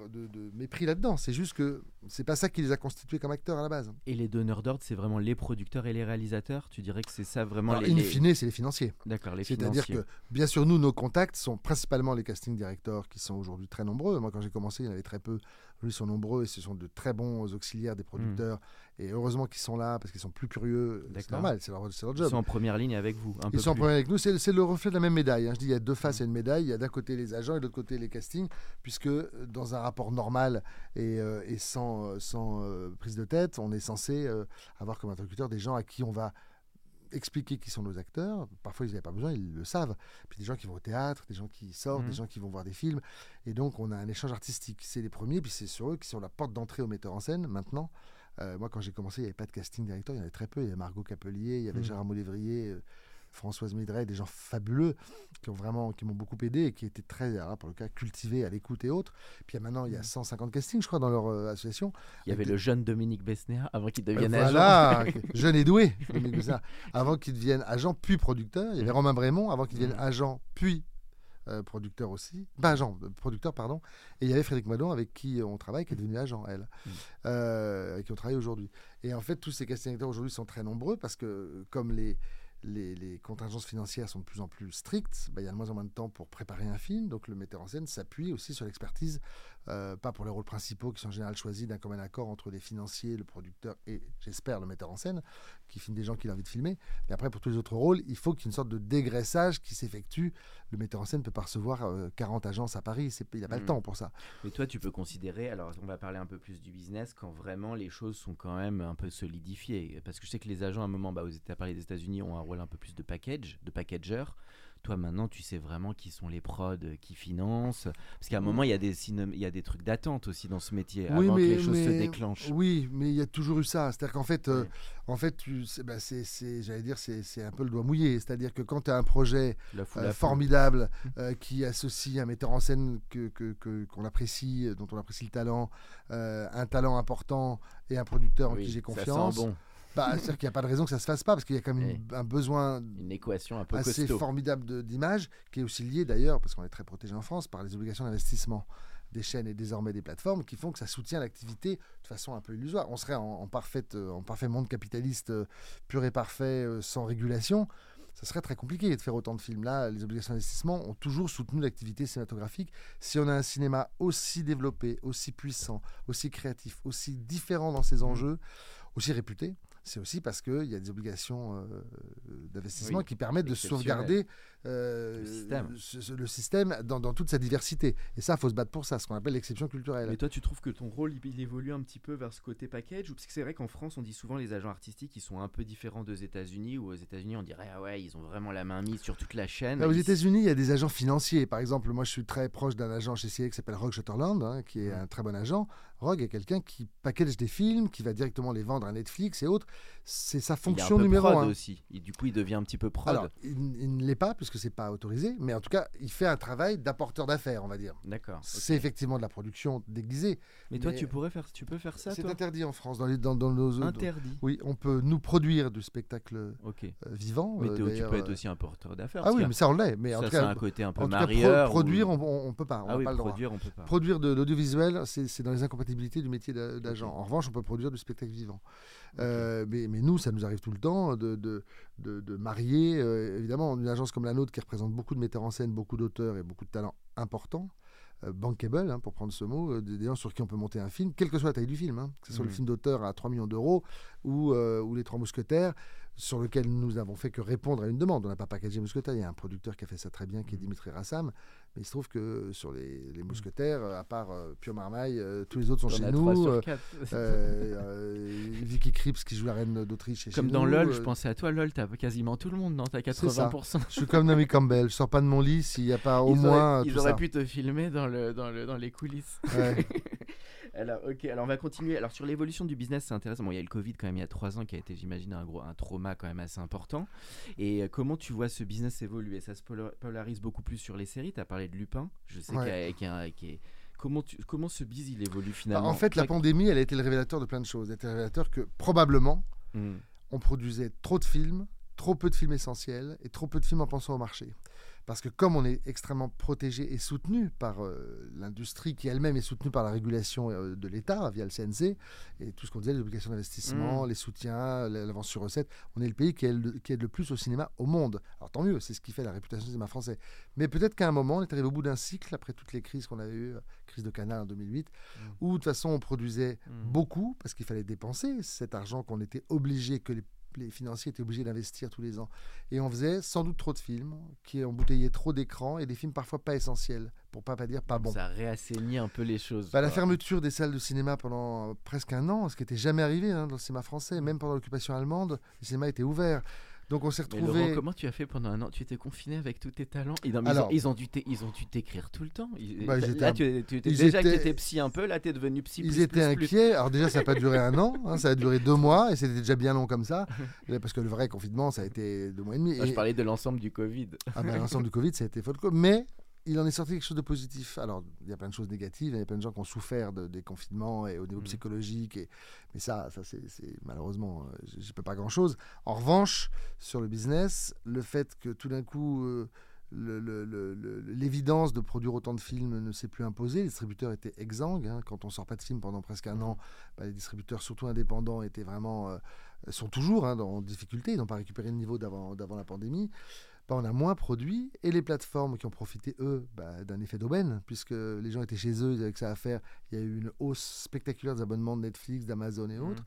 Speaker 2: mépris là-dedans, c'est juste que c'est pas ça qui les a constitués comme acteurs à la base.
Speaker 1: Et les donneurs d'ordre, c'est vraiment les producteurs et les réalisateurs? Tu dirais que c'est ça vraiment
Speaker 2: Alors, In fine, c'est les financiers.
Speaker 1: D'accord, les
Speaker 2: C'est-à-dire que, bien sûr, nous, nos contacts sont principalement les casting directors qui sont aujourd'hui très nombreux. Moi, quand j'ai commencé, il y en avait très peu. Ils sont nombreux et ce sont de très bons auxiliaires des producteurs. Hmm. Et heureusement qu'ils sont là parce qu'ils sont plus curieux. C'est normal, c'est leur, leur, job.
Speaker 1: Ils sont en première ligne avec vous.
Speaker 2: Ils sont en première ligne avec nous. C'est le reflet de la même médaille. Hein. Je dis, il y a deux faces à une médaille. Il y a d'un côté les agents et de l'autre côté les castings. Puisque euh, dans un rapport normal et, euh, et sans, euh, sans prise de tête, on est censé avoir comme interlocuteur des gens à qui on va expliquer qui sont nos acteurs. Parfois, ils n'avaient pas besoin, ils le savent. Puis des gens qui vont au théâtre, des gens qui sortent, des
Speaker 1: Mhm.
Speaker 2: gens qui vont voir des films. Et donc, on a un échange artistique. C'est les premiers, puis c'est sur eux qui sont la porte d'entrée au metteur en scène maintenant. Euh, moi, quand j'ai commencé, il n'y avait pas de casting directeur, il y en avait très peu. Il y avait Margot Capelier, il y avait
Speaker 1: Mhm.
Speaker 2: Gérard Molévrier, euh, Françoise Midret, des gens fabuleux qui ont vraiment, qui m'ont beaucoup aidé et qui étaient très, alors, pour le cas, cultivés à l'écoute et autres. Puis maintenant, il y a
Speaker 1: Mhm.
Speaker 2: 150 castings, je crois, dans leur euh, association.
Speaker 1: Il y avait le jeune Dominique Besnéa avant qu'il
Speaker 2: Euh,
Speaker 1: devienne agent.
Speaker 2: voilà, jeune et doué, Dominique Bessard. avant qu'il devienne agent puis producteur. Il y avait
Speaker 1: Mhm.
Speaker 2: Romain Brémond avant qu'il devienne
Speaker 1: Mhm.
Speaker 2: agent puis euh, producteur aussi. Pas agent, euh, producteur, pardon. Et il y avait Frédéric Madon avec qui on travaille, qui est devenu agent, elle,
Speaker 1: Mhm.
Speaker 2: euh, avec qui on travaille aujourd'hui. Et en fait, tous ces casting acteurs aujourd'hui sont très nombreux parce que comme les, les, contingences financières sont de plus en plus strictes, bah, il y a de moins en moins de temps pour préparer un film. Donc le metteur en scène s'appuie aussi sur l'expertise, euh, pas pour les rôles principaux qui sont en général choisis d'un commun accord entre les financiers, le producteur et, j'espère, le metteur en scène, qui filme des gens qu'il a envie de filmer. Mais après, pour tous les autres rôles, il faut qu'il y ait une sorte de dégraissage qui s'effectue. Le metteur en scène ne peut pas recevoir euh, 40 agences à Paris, il n'a pas le
Speaker 1: Mhm.
Speaker 2: temps pour ça.
Speaker 1: Mais toi, tu peux considérer, alors on va parler un peu plus du business, quand vraiment les choses sont quand même un peu solidifiées. Parce que je sais que les agents, à un moment, bah, aux États, parlé des États-Unis, ont un rôle un peu plus de package, de packager. Toi, maintenant, tu sais vraiment qui sont les prods euh, qui financent. Parce qu'à un moment, il y, a des il y a des trucs d'attente aussi dans ce métier, avant que les choses se
Speaker 2: mais-
Speaker 1: déclenchent.
Speaker 2: Oui, mais il y a toujours eu ça. C'est-à-dire qu'en fait, euh,
Speaker 1: Ouais.
Speaker 2: en fait, tu- c'est, bah, c'est- c'est- j'allais dire, c'est, c'est un peu le doigt mouillé. C'est-à-dire que quand tu as un projet euh,
Speaker 1: à
Speaker 2: formidable euh, qui associe un metteur en scène que, qu'on apprécie, dont on apprécie le talent, un talent important et un producteur en
Speaker 1: Oui,
Speaker 2: qui j'ai
Speaker 1: ça sent
Speaker 2: confiance,
Speaker 1: bon.
Speaker 2: Bah, c'est-à-dire qu'il n'y a pas de raison que ça se fasse pas parce qu'il y a quand même une- un besoin
Speaker 1: Une équation un peu
Speaker 2: assez
Speaker 1: costaud.
Speaker 2: formidable d'image, qui est aussi lié d'ailleurs, parce qu'on est très protégé en France, par les obligations d'investissement des chaînes et désormais des plateformes, qui font que ça soutient l'activité de façon un peu illusoire. On serait en, en parfaite, euh, en parfait monde capitaliste euh, pur et parfait, euh, sans régulation. Ça serait très compliqué de faire autant de films. Là, les obligations d'investissement ont toujours soutenu l'activité cinématographique. Si on a un cinéma aussi développé, aussi puissant, aussi créatif, aussi différent dans ses enjeux, aussi réputé, c'est aussi parce qu'il y a des obligations euh, d'investissement
Speaker 1: Oui,
Speaker 2: qui permettent de sauvegarder euh,
Speaker 1: Le système.
Speaker 2: ce- le système dans, dans toute sa diversité. Et ça, il faut se battre pour ça, ce qu'on appelle l'exception culturelle.
Speaker 1: Mais toi, tu trouves que ton rôle, il, il évolue un petit peu vers ce côté package? Ou Parce que c'est vrai qu'en France, on dit souvent les agents artistiques, ils sont un peu différents des États-Unis, où aux États-Unis, on dirait, ah ouais, ils ont vraiment la main mise sur toute la chaîne.
Speaker 2: Là, aux États-Unis, il y a des agents financiers. Par exemple, moi, je suis très proche d'un agent chez CIA qui s'appelle Rogue Shutterland, hein, qui est
Speaker 1: Mhm.
Speaker 2: un très bon agent. Rogue est quelqu'un qui package des films, qui va directement les vendre à Netflix et autres. C'est sa
Speaker 1: il est un
Speaker 2: fonction
Speaker 1: peu
Speaker 2: numéro
Speaker 1: prod
Speaker 2: un.
Speaker 1: aussi. Et du coup, il devient un petit peu prod.
Speaker 2: Alors, il, il ne l'est pas puisque c'est pas autorisé, mais en tout cas, il fait un travail d'apporteur d'affaires, on va dire.
Speaker 1: D'accord.
Speaker 2: C'est effectivement de la production déguisée.
Speaker 1: Mais toi,
Speaker 2: mais-
Speaker 1: tu pourrais faire, tu peux faire ça,
Speaker 2: C'est interdit en France dans, les, dans, dans nos
Speaker 1: Interdit.
Speaker 2: Oui, on peut nous produire du spectacle
Speaker 1: Ok.
Speaker 2: euh, vivant.
Speaker 1: Mais
Speaker 2: euh,
Speaker 1: tu peux être
Speaker 2: euh,
Speaker 1: aussi un porteur d'affaires.
Speaker 2: Ah oui, mais ça on l'est. Mais en tout cas,
Speaker 1: un côté un peu
Speaker 2: en tout cas, pro-
Speaker 1: marieur. ou-
Speaker 2: produire, on, on, peut pas. On
Speaker 1: Ah oui,
Speaker 2: pas le droit.
Speaker 1: produire, on peut pas.
Speaker 2: Produire de l'audiovisuel, c'est dans les incompatibilités du métier d'a- d'agent. En revanche, on peut produire du spectacle vivant. Euh, mais, mais nous, ça nous arrive tout le temps de, de, de, de marier, euh, évidemment, une agence comme la nôtre qui représente beaucoup de metteurs en scène, beaucoup d'auteurs et beaucoup de talents importants. euh, bankable, hein, pour prendre ce mot, des gens sur qui on peut monter un film, quelle que soit la taille du film, hein, que ce soit le
Speaker 1: Mhm.
Speaker 2: film d'auteur à 3 millions d'euros ou, ou Les Trois Mousquetaires, sur lequel nous n'avons fait que répondre à une demande. On n'a pas packagé Mousquetaires, il y a un producteur qui a fait ça très bien, qui est
Speaker 1: Mhm.
Speaker 2: Dimitri Rassam, mais il se trouve que sur les, les Mousquetaires, euh, à part euh, Pure Marmaille, euh, tous les autres sont chez nous. euh, Vicky Krieps qui joue la reine d'Autriche
Speaker 1: Comme
Speaker 2: chez
Speaker 1: dans
Speaker 2: nous,
Speaker 1: LOL, je pensais à toi, LOL, t'as quasiment tout le monde, non? T'as
Speaker 2: C'est ça.
Speaker 1: 80%.
Speaker 2: Je suis comme Naomi Campbell, je sors pas de mon lit s'il n'y a pas au
Speaker 1: ils
Speaker 2: moins
Speaker 1: auraient,
Speaker 2: euh,
Speaker 1: ils
Speaker 2: tout
Speaker 1: auraient
Speaker 2: ça.
Speaker 1: pu te filmer dans, le, dans, le, dans les coulisses.
Speaker 2: Ouais.
Speaker 1: alors, ok, alors on va continuer. Alors, sur l'évolution du business, c'est intéressant. Bon, il y a le Covid quand même il y a trois ans qui a été, j'imagine, un, gros, un trauma quand même assez important. Et euh, comment tu vois ce business évoluer? Ça se polar- polarise beaucoup plus sur les séries. Tu as parlé de Lupin. Je sais
Speaker 2: Ouais.
Speaker 1: qu'il y a- y. Comment, tu, comment ce biz il évolue
Speaker 2: Bah,
Speaker 1: finalement?
Speaker 2: en fait, la pandémie, elle a été le révélateur de plein de choses. Elle a été le révélateur que probablement
Speaker 1: Hmm.
Speaker 2: on produisait trop de films, trop peu de films essentiels et trop peu de films en pensant au marché. Parce que comme on est extrêmement protégé et soutenu par euh, l'industrie qui elle-même est soutenue par la régulation euh, de l'État via le CNC et tout ce qu'on disait, les obligations d'investissement,
Speaker 1: Mm.
Speaker 2: les soutiens, la- l'avance sur recette, on est le pays qui aide, le- qui aide le plus au cinéma au monde. Alors tant mieux, c'est ce qui fait la réputation du cinéma français. Mais peut-être qu'à un moment, on est arrivé au bout d'un cycle, après toutes les crises qu'on avait eues, crise de Canal en 2008,
Speaker 1: Mm.
Speaker 2: où de toute façon on produisait
Speaker 1: Mm.
Speaker 2: beaucoup parce qu'il fallait dépenser cet argent qu'on était obligé, que les, les financiers étaient obligés d'investir tous les ans. Et on faisait sans doute trop de films, qui emboutteillaient trop d'écrans et des films parfois pas essentiels, pour pas, pas dire pas bons.
Speaker 1: Ça réassainit un peu les choses.
Speaker 2: Bah, la fermeture des salles de cinéma pendant euh, presque un an, ce qui n'était jamais arrivé hein, dans le cinéma français, même pendant l'occupation allemande, le cinéma était ouvert. Donc on s'est
Speaker 1: Laurent,
Speaker 2: retrouvé.
Speaker 1: comment tu as fait pendant un an? Tu étais confiné avec tous tes talents? Non, mais
Speaker 2: Alors-
Speaker 1: ils, ont, ils ont dû t'écrire tout le temps. Ils-
Speaker 2: Bah,
Speaker 1: là, tu, tu étais déjà que
Speaker 2: étaient-
Speaker 1: tu étais psy un peu, là, tu es devenu psy.
Speaker 2: Ils
Speaker 1: plus,
Speaker 2: étaient
Speaker 1: plus, plus.
Speaker 2: inquiets. Alors déjà, ça n'a pas duré un an, hein, ça a duré deux mois et c'était déjà bien long comme ça, parce que le vrai confinement, ça a été deux mois et demi.
Speaker 1: Non, je
Speaker 2: Et-
Speaker 1: parlais de l'ensemble du Covid.
Speaker 2: Ah ben, l'ensemble du Covid, ça a été folklore. Mais il en est sorti quelque chose de positif. Alors, il y a plein de choses négatives, il y a plein de gens qui ont souffert de- des confinements et au niveau
Speaker 1: Mhm.
Speaker 2: psychologique. Et, mais ça, ça c'est malheureusement, euh, je je peux pas grand-chose. En revanche, sur le business, le fait que tout d'un coup, euh, l'évidence de produire autant de films ne s'est plus imposée. Les distributeurs étaient exsangues. hein. Quand on sort pas de film pendant presque un an, bah, les distributeurs, surtout indépendants, étaient vraiment, euh, sont toujours hein, dans- en difficulté. Ils n'ont pas récupéré le niveau d'avant la pandémie. Bah, on a moins produit et les plateformes qui ont profité, eux, bah, d'un effet d'aubaine, puisque les gens étaient chez eux, ils avaient que ça à faire. Il y a eu une hausse spectaculaire des abonnements de Netflix, d'Amazon et
Speaker 1: Mhm.
Speaker 2: autres.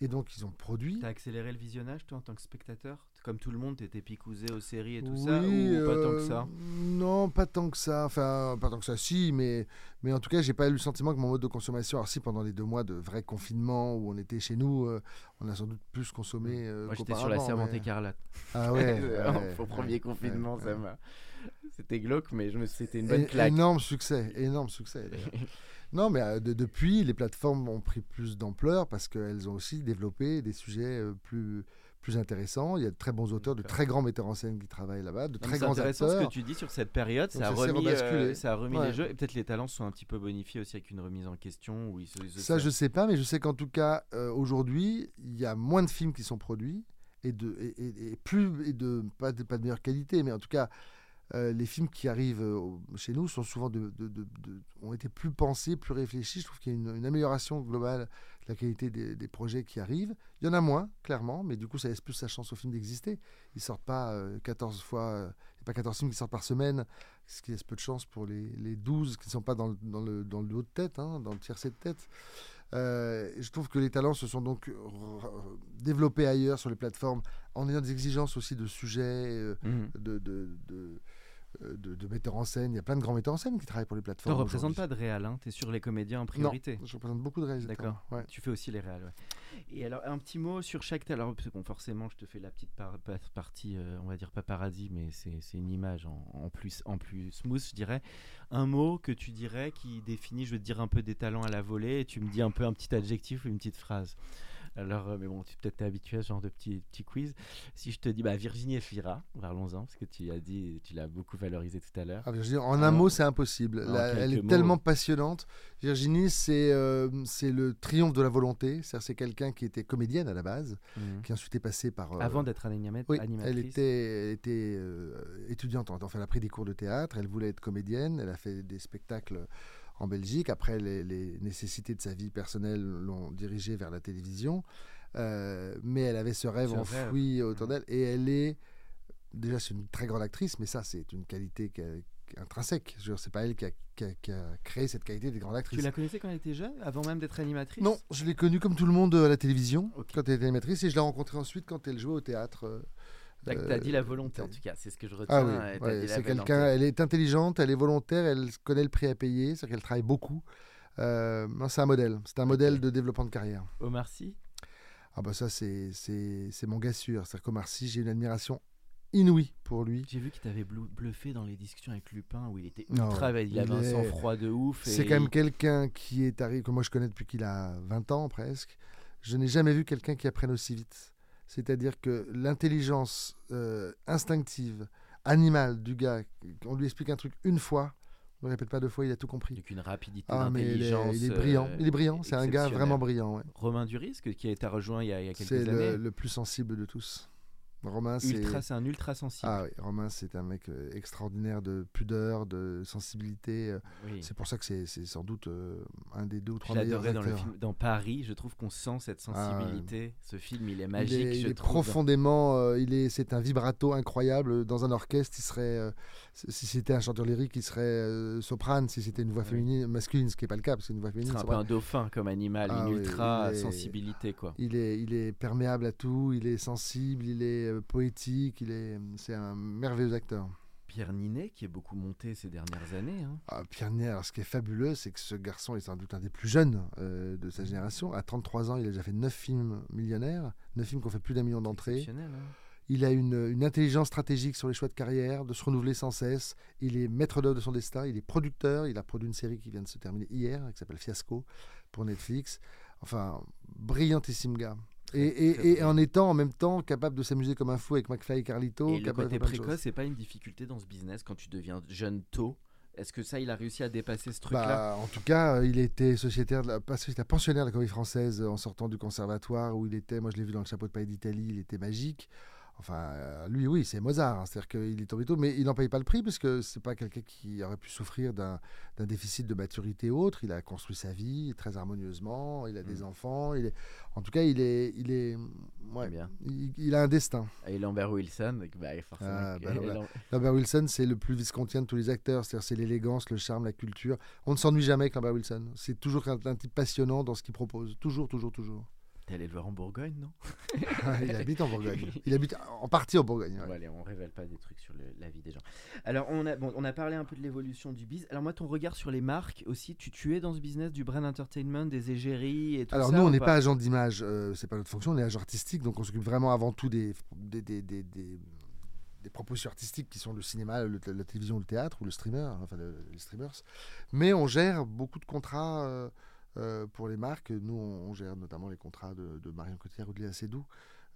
Speaker 2: Et donc, ils ont produit.
Speaker 1: T'as accéléré le visionnage, toi, en tant que spectateur? Comme tout le monde, t'étais picousé aux séries et tout
Speaker 2: oui,
Speaker 1: ça Ou pas tant que
Speaker 2: euh,
Speaker 1: ça
Speaker 2: Non, pas tant que ça. Enfin, pas tant que ça, si, mais, mais en tout cas, j'ai pas eu le sentiment que mon mode de consommation. Alors, si pendant les deux mois de vrai confinement où on était chez nous, euh, on a sans doute plus consommé. euh,
Speaker 1: Moi, j'étais sur la servante
Speaker 2: mais-
Speaker 1: écarlate.
Speaker 2: Ah ouais. ouais,
Speaker 1: Au premier
Speaker 2: ouais,
Speaker 1: confinement,
Speaker 2: ouais,
Speaker 1: ça m'a. C'était glauque, mais je me... c'était une bonne claque.
Speaker 2: Énorme succès, énorme succès. non, mais euh, de- depuis, les plateformes ont pris plus d'ampleur parce qu'elles ont aussi développé des sujets euh, plus, plus intéressants. Il y a de très bons auteurs, de très grands metteurs en scène qui travaillent là-bas, de
Speaker 1: Non, mais
Speaker 2: très
Speaker 1: C'est
Speaker 2: grands
Speaker 1: intéressant
Speaker 2: acteurs.
Speaker 1: ce que tu dis sur cette période. Ça a, remis, euh, ça a remis
Speaker 2: Ouais.
Speaker 1: les jeux. Et peut-être les talents sont un petit peu bonifiés aussi avec une remise en question. Où ils se, ils se
Speaker 2: Ça, je sais pas, mais je sais qu'en tout cas, euh, aujourd'hui, il y a moins de films qui sont produits et de, et, et- et plus, et de, pas, de, pas de meilleure qualité, mais en tout cas, euh, les films qui arrivent chez nous sont souvent de, de- de- ont été plus pensés, plus réfléchis. Je trouve qu'il y a une, une amélioration globale la qualité des, des projets qui arrivent. Il y en a moins, clairement, mais du coup, ça laisse plus sa chance aux films d'exister. Ils sortent pas euh, 14 fois, euh, il n'y a pas 14 films qui sortent par semaine, ce qui laisse peu de chance pour les, les 12 qui ne sont pas dans le, dans, le, dans le haut de tête, hein, dans le tiercé de tête. Euh, je trouve que les talents se sont donc développés ailleurs sur les plateformes en ayant des exigences aussi de sujets, euh,
Speaker 1: Mhm.
Speaker 2: de, de, de, euh, de- de metteurs en scène. Il y a plein de grands metteurs en scène qui travaillent pour les
Speaker 1: Tu
Speaker 2: plateformes.
Speaker 1: ne représentes pas de réal, hein. tu es sur les comédiens en priorité.
Speaker 2: Non, je représente beaucoup de réalisateurs.
Speaker 1: D'accord.
Speaker 2: Ouais.
Speaker 1: Tu fais aussi les réals. ouais. Et alors, un petit mot sur chaque que bon, forcément, je te fais la petite par- pa- partie, euh, on va dire paparazzi, mais c'est c'est une image en, en plus, en plus smooth, je dirais. Un mot que tu dirais qui définit, je veux te dire, un peu des talents à la volée, et tu me dis un peu un petit adjectif ou une petite phrase. Alors, euh, mais bon, tu peut-être habitué à ce genre de petit, petit quiz. Si je te dis bah, Virginie Efira, parlons-en, parce que tu as dit, tu l'as beaucoup valorisé tout à l'heure.
Speaker 2: Ah, en un
Speaker 1: Alors,
Speaker 2: mot, c'est impossible. La- elle est
Speaker 1: mots.
Speaker 2: tellement passionnante. Virginie, c'est euh, c'est le triomphe de la volonté. C'est-à-dire, C'est quelqu'un qui était comédienne à la base,
Speaker 1: Mhm.
Speaker 2: qui ensuite est passé par. euh,
Speaker 1: Avant d'être animat-
Speaker 2: Oui,
Speaker 1: animatrice.
Speaker 2: elle était, elle était euh, étudiante, enfin, elle a pris des cours de théâtre, elle voulait être comédienne, elle a fait des spectacles en Belgique. Après, les, les nécessités de sa vie personnelle l'ont dirigée vers la télévision. Euh, mais elle avait ce rêve enfoui autour d'elle. Et elle est, déjà, c'est une très grande actrice, mais ça, c'est une qualité intrinsèque. Je C'est pas elle qui a, qui a- qui a créé cette qualité des grandes actrices.
Speaker 1: Tu la connaissais quand elle était jeune, avant même d'être animatrice?
Speaker 2: Non, je l'ai connue comme tout le monde à la télévision, quand elle était animatrice, et je l'ai rencontrée ensuite quand elle jouait au théâtre. Euh,
Speaker 1: T'as t'as dit la
Speaker 2: euh,
Speaker 1: volonté, en tout cas, c'est ce que je retiens.
Speaker 2: Ah oui,
Speaker 1: euh,
Speaker 2: ouais,
Speaker 1: la
Speaker 2: c'est quelqu'un, elle est intelligente, elle est volontaire, elle connaît le prix à payer, c'est-à-dire qu'elle travaille beaucoup. Euh, c'est un modèle, c'est un modèle de développement de carrière.
Speaker 1: Omar Sy?
Speaker 2: Ah bah ça, c'est, c'est, c'est mon gars sûr. C'est-à-dire qu'Omar Sy, j'ai une admiration inouïe pour lui.
Speaker 1: J'ai vu qu'il t'avait bluffé dans les discussions avec Lupin où il était ultra. il
Speaker 2: il
Speaker 1: avait un sang-froid de ouf.
Speaker 2: C'est quand même
Speaker 1: il-
Speaker 2: quelqu'un qui est arrivé, que moi je connais depuis qu'il a 20 ans presque. Je n'ai jamais vu quelqu'un qui apprenne aussi vite. C'est-à-dire que l'intelligence euh, instinctive, animale du gars, on lui explique un truc une fois, on ne répète pas deux fois, il a tout compris.
Speaker 1: Avec une rapidité
Speaker 2: Ah, mais il il est brillant.
Speaker 1: euh,
Speaker 2: il est brillant. C'est un gars vraiment brillant. ouais.
Speaker 1: Romain Duris, qui a été rejoint il y a, il y a
Speaker 2: C'est
Speaker 1: quelques années.
Speaker 2: le, le plus sensible de tous. Romain, c'est.
Speaker 1: Un ultra sensible.
Speaker 2: Ah oui, Romain, c'est un mec euh, extraordinaire de pudeur, de sensibilité. euh,
Speaker 1: Oui.
Speaker 2: C'est pour ça que c'est sans doute euh, un des deux ou trois meilleurs
Speaker 1: dans le
Speaker 2: acteurs.
Speaker 1: film. Dans Paris, je trouve qu'on sent cette
Speaker 2: Ah
Speaker 1: sensibilité. Ce film, il est
Speaker 2: Il
Speaker 1: magique.
Speaker 2: est, il est profondément, euh, il est, c'est un vibrato incroyable. Dans un orchestre, il serait, euh, si c'était un chanteur lyrique, il serait euh, soprane. Si c'était une voix
Speaker 1: Oui.
Speaker 2: féminine, masculine, ce qui n'est pas le cas, parce qu'une voix
Speaker 1: C'est
Speaker 2: féminine,
Speaker 1: un
Speaker 2: c'est
Speaker 1: peu
Speaker 2: pas-
Speaker 1: un dauphin comme animal,
Speaker 2: Ah
Speaker 1: une ultra
Speaker 2: il
Speaker 1: sensibilité quoi.
Speaker 2: il est, il est perméable à tout. Il est sensible, il est euh, poétique. Il est, c'est un merveilleux acteur.
Speaker 1: Pierre Ninet qui est beaucoup monté ces dernières années. hein.
Speaker 2: Ah, Pierre Nier, alors ce qui est fabuleux, c'est que ce garçon est sans doute un des plus jeunes euh, de sa génération. À 33 ans, il a déjà fait 9 films millionnaires, 9 films qui ont fait plus d'un million d'entrées.
Speaker 1: Hein.
Speaker 2: Il a une, une intelligence stratégique sur les choix de carrière, de se renouveler sans cesse. Il est maître d'œuvre de son destin. Il est producteur. Il a produit une série qui vient de se terminer hier, qui s'appelle Fiasco pour Netflix. Enfin, brillantissime gars. Et, et- et en étant en même temps capable de s'amuser comme un fou avec McFly et Carlito.
Speaker 1: Et le côté précoce, c'est pas une difficulté dans ce business quand tu deviens jeune tôt. Est-ce que ça, il a réussi à dépasser ce truc-là?
Speaker 2: Bah, en tout cas, euh, il était sociétaire, de la, pas sociétaire, pensionnaire de la comédie française euh, en sortant du conservatoire où il était. Moi, je l'ai vu dans le chapeau de paille d'Italie, il était magique. Enfin, euh, lui, oui, c'est Mozart. hein, C'est-à-dire qu'il est tombé tôt, mais il n'en paye pas le prix parce que c'est pas quelqu'un qui aurait pu souffrir d'un déficit de maturité ou autre. Il a construit sa vie très harmonieusement. Il a des
Speaker 1: Mm.
Speaker 2: enfants. Il est, en tout cas, il est, il est, ouais,
Speaker 1: Bien.
Speaker 2: il, il a un destin.
Speaker 1: Et Lambert Wilson, bah, forcément.
Speaker 2: Ah, bah, voilà. Lambert Wilson, c'est le plus viscontien de tous les acteurs. C'est-à-dire, c'est l'élégance, le charme, la culture. On ne s'ennuie jamais avec Lambert Wilson. C'est toujours un, un type passionnant dans ce qu'il propose. Toujours, toujours, toujours.
Speaker 1: T'es allé le voir en Bourgogne, non
Speaker 2: il habite en Bourgogne. Il habite en partie en Bourgogne. ouais.
Speaker 1: Bon, allez, on révèle pas des trucs sur le- la vie des gens. Alors, on a, bon, on a parlé un peu de l'évolution du biz. Alors, moi, ton regard sur les marques aussi, tu, tu es dans ce business du brand entertainment, des égéries et tout
Speaker 2: Alors
Speaker 1: ça
Speaker 2: nous, on n'est pas agent d'image, euh, c'est pas notre fonction, on est agent artistique, donc on s'occupe vraiment avant tout des, des, des, des, des- des propositions artistiques qui sont le cinéma, le- la télévision, le théâtre ou le streamer, enfin le- les streamers. Mais on gère beaucoup de contrats euh, euh, pour les marques. Nous, on, on gère notamment les contrats de, de Marion Cotillard ou de Léa Seydoux.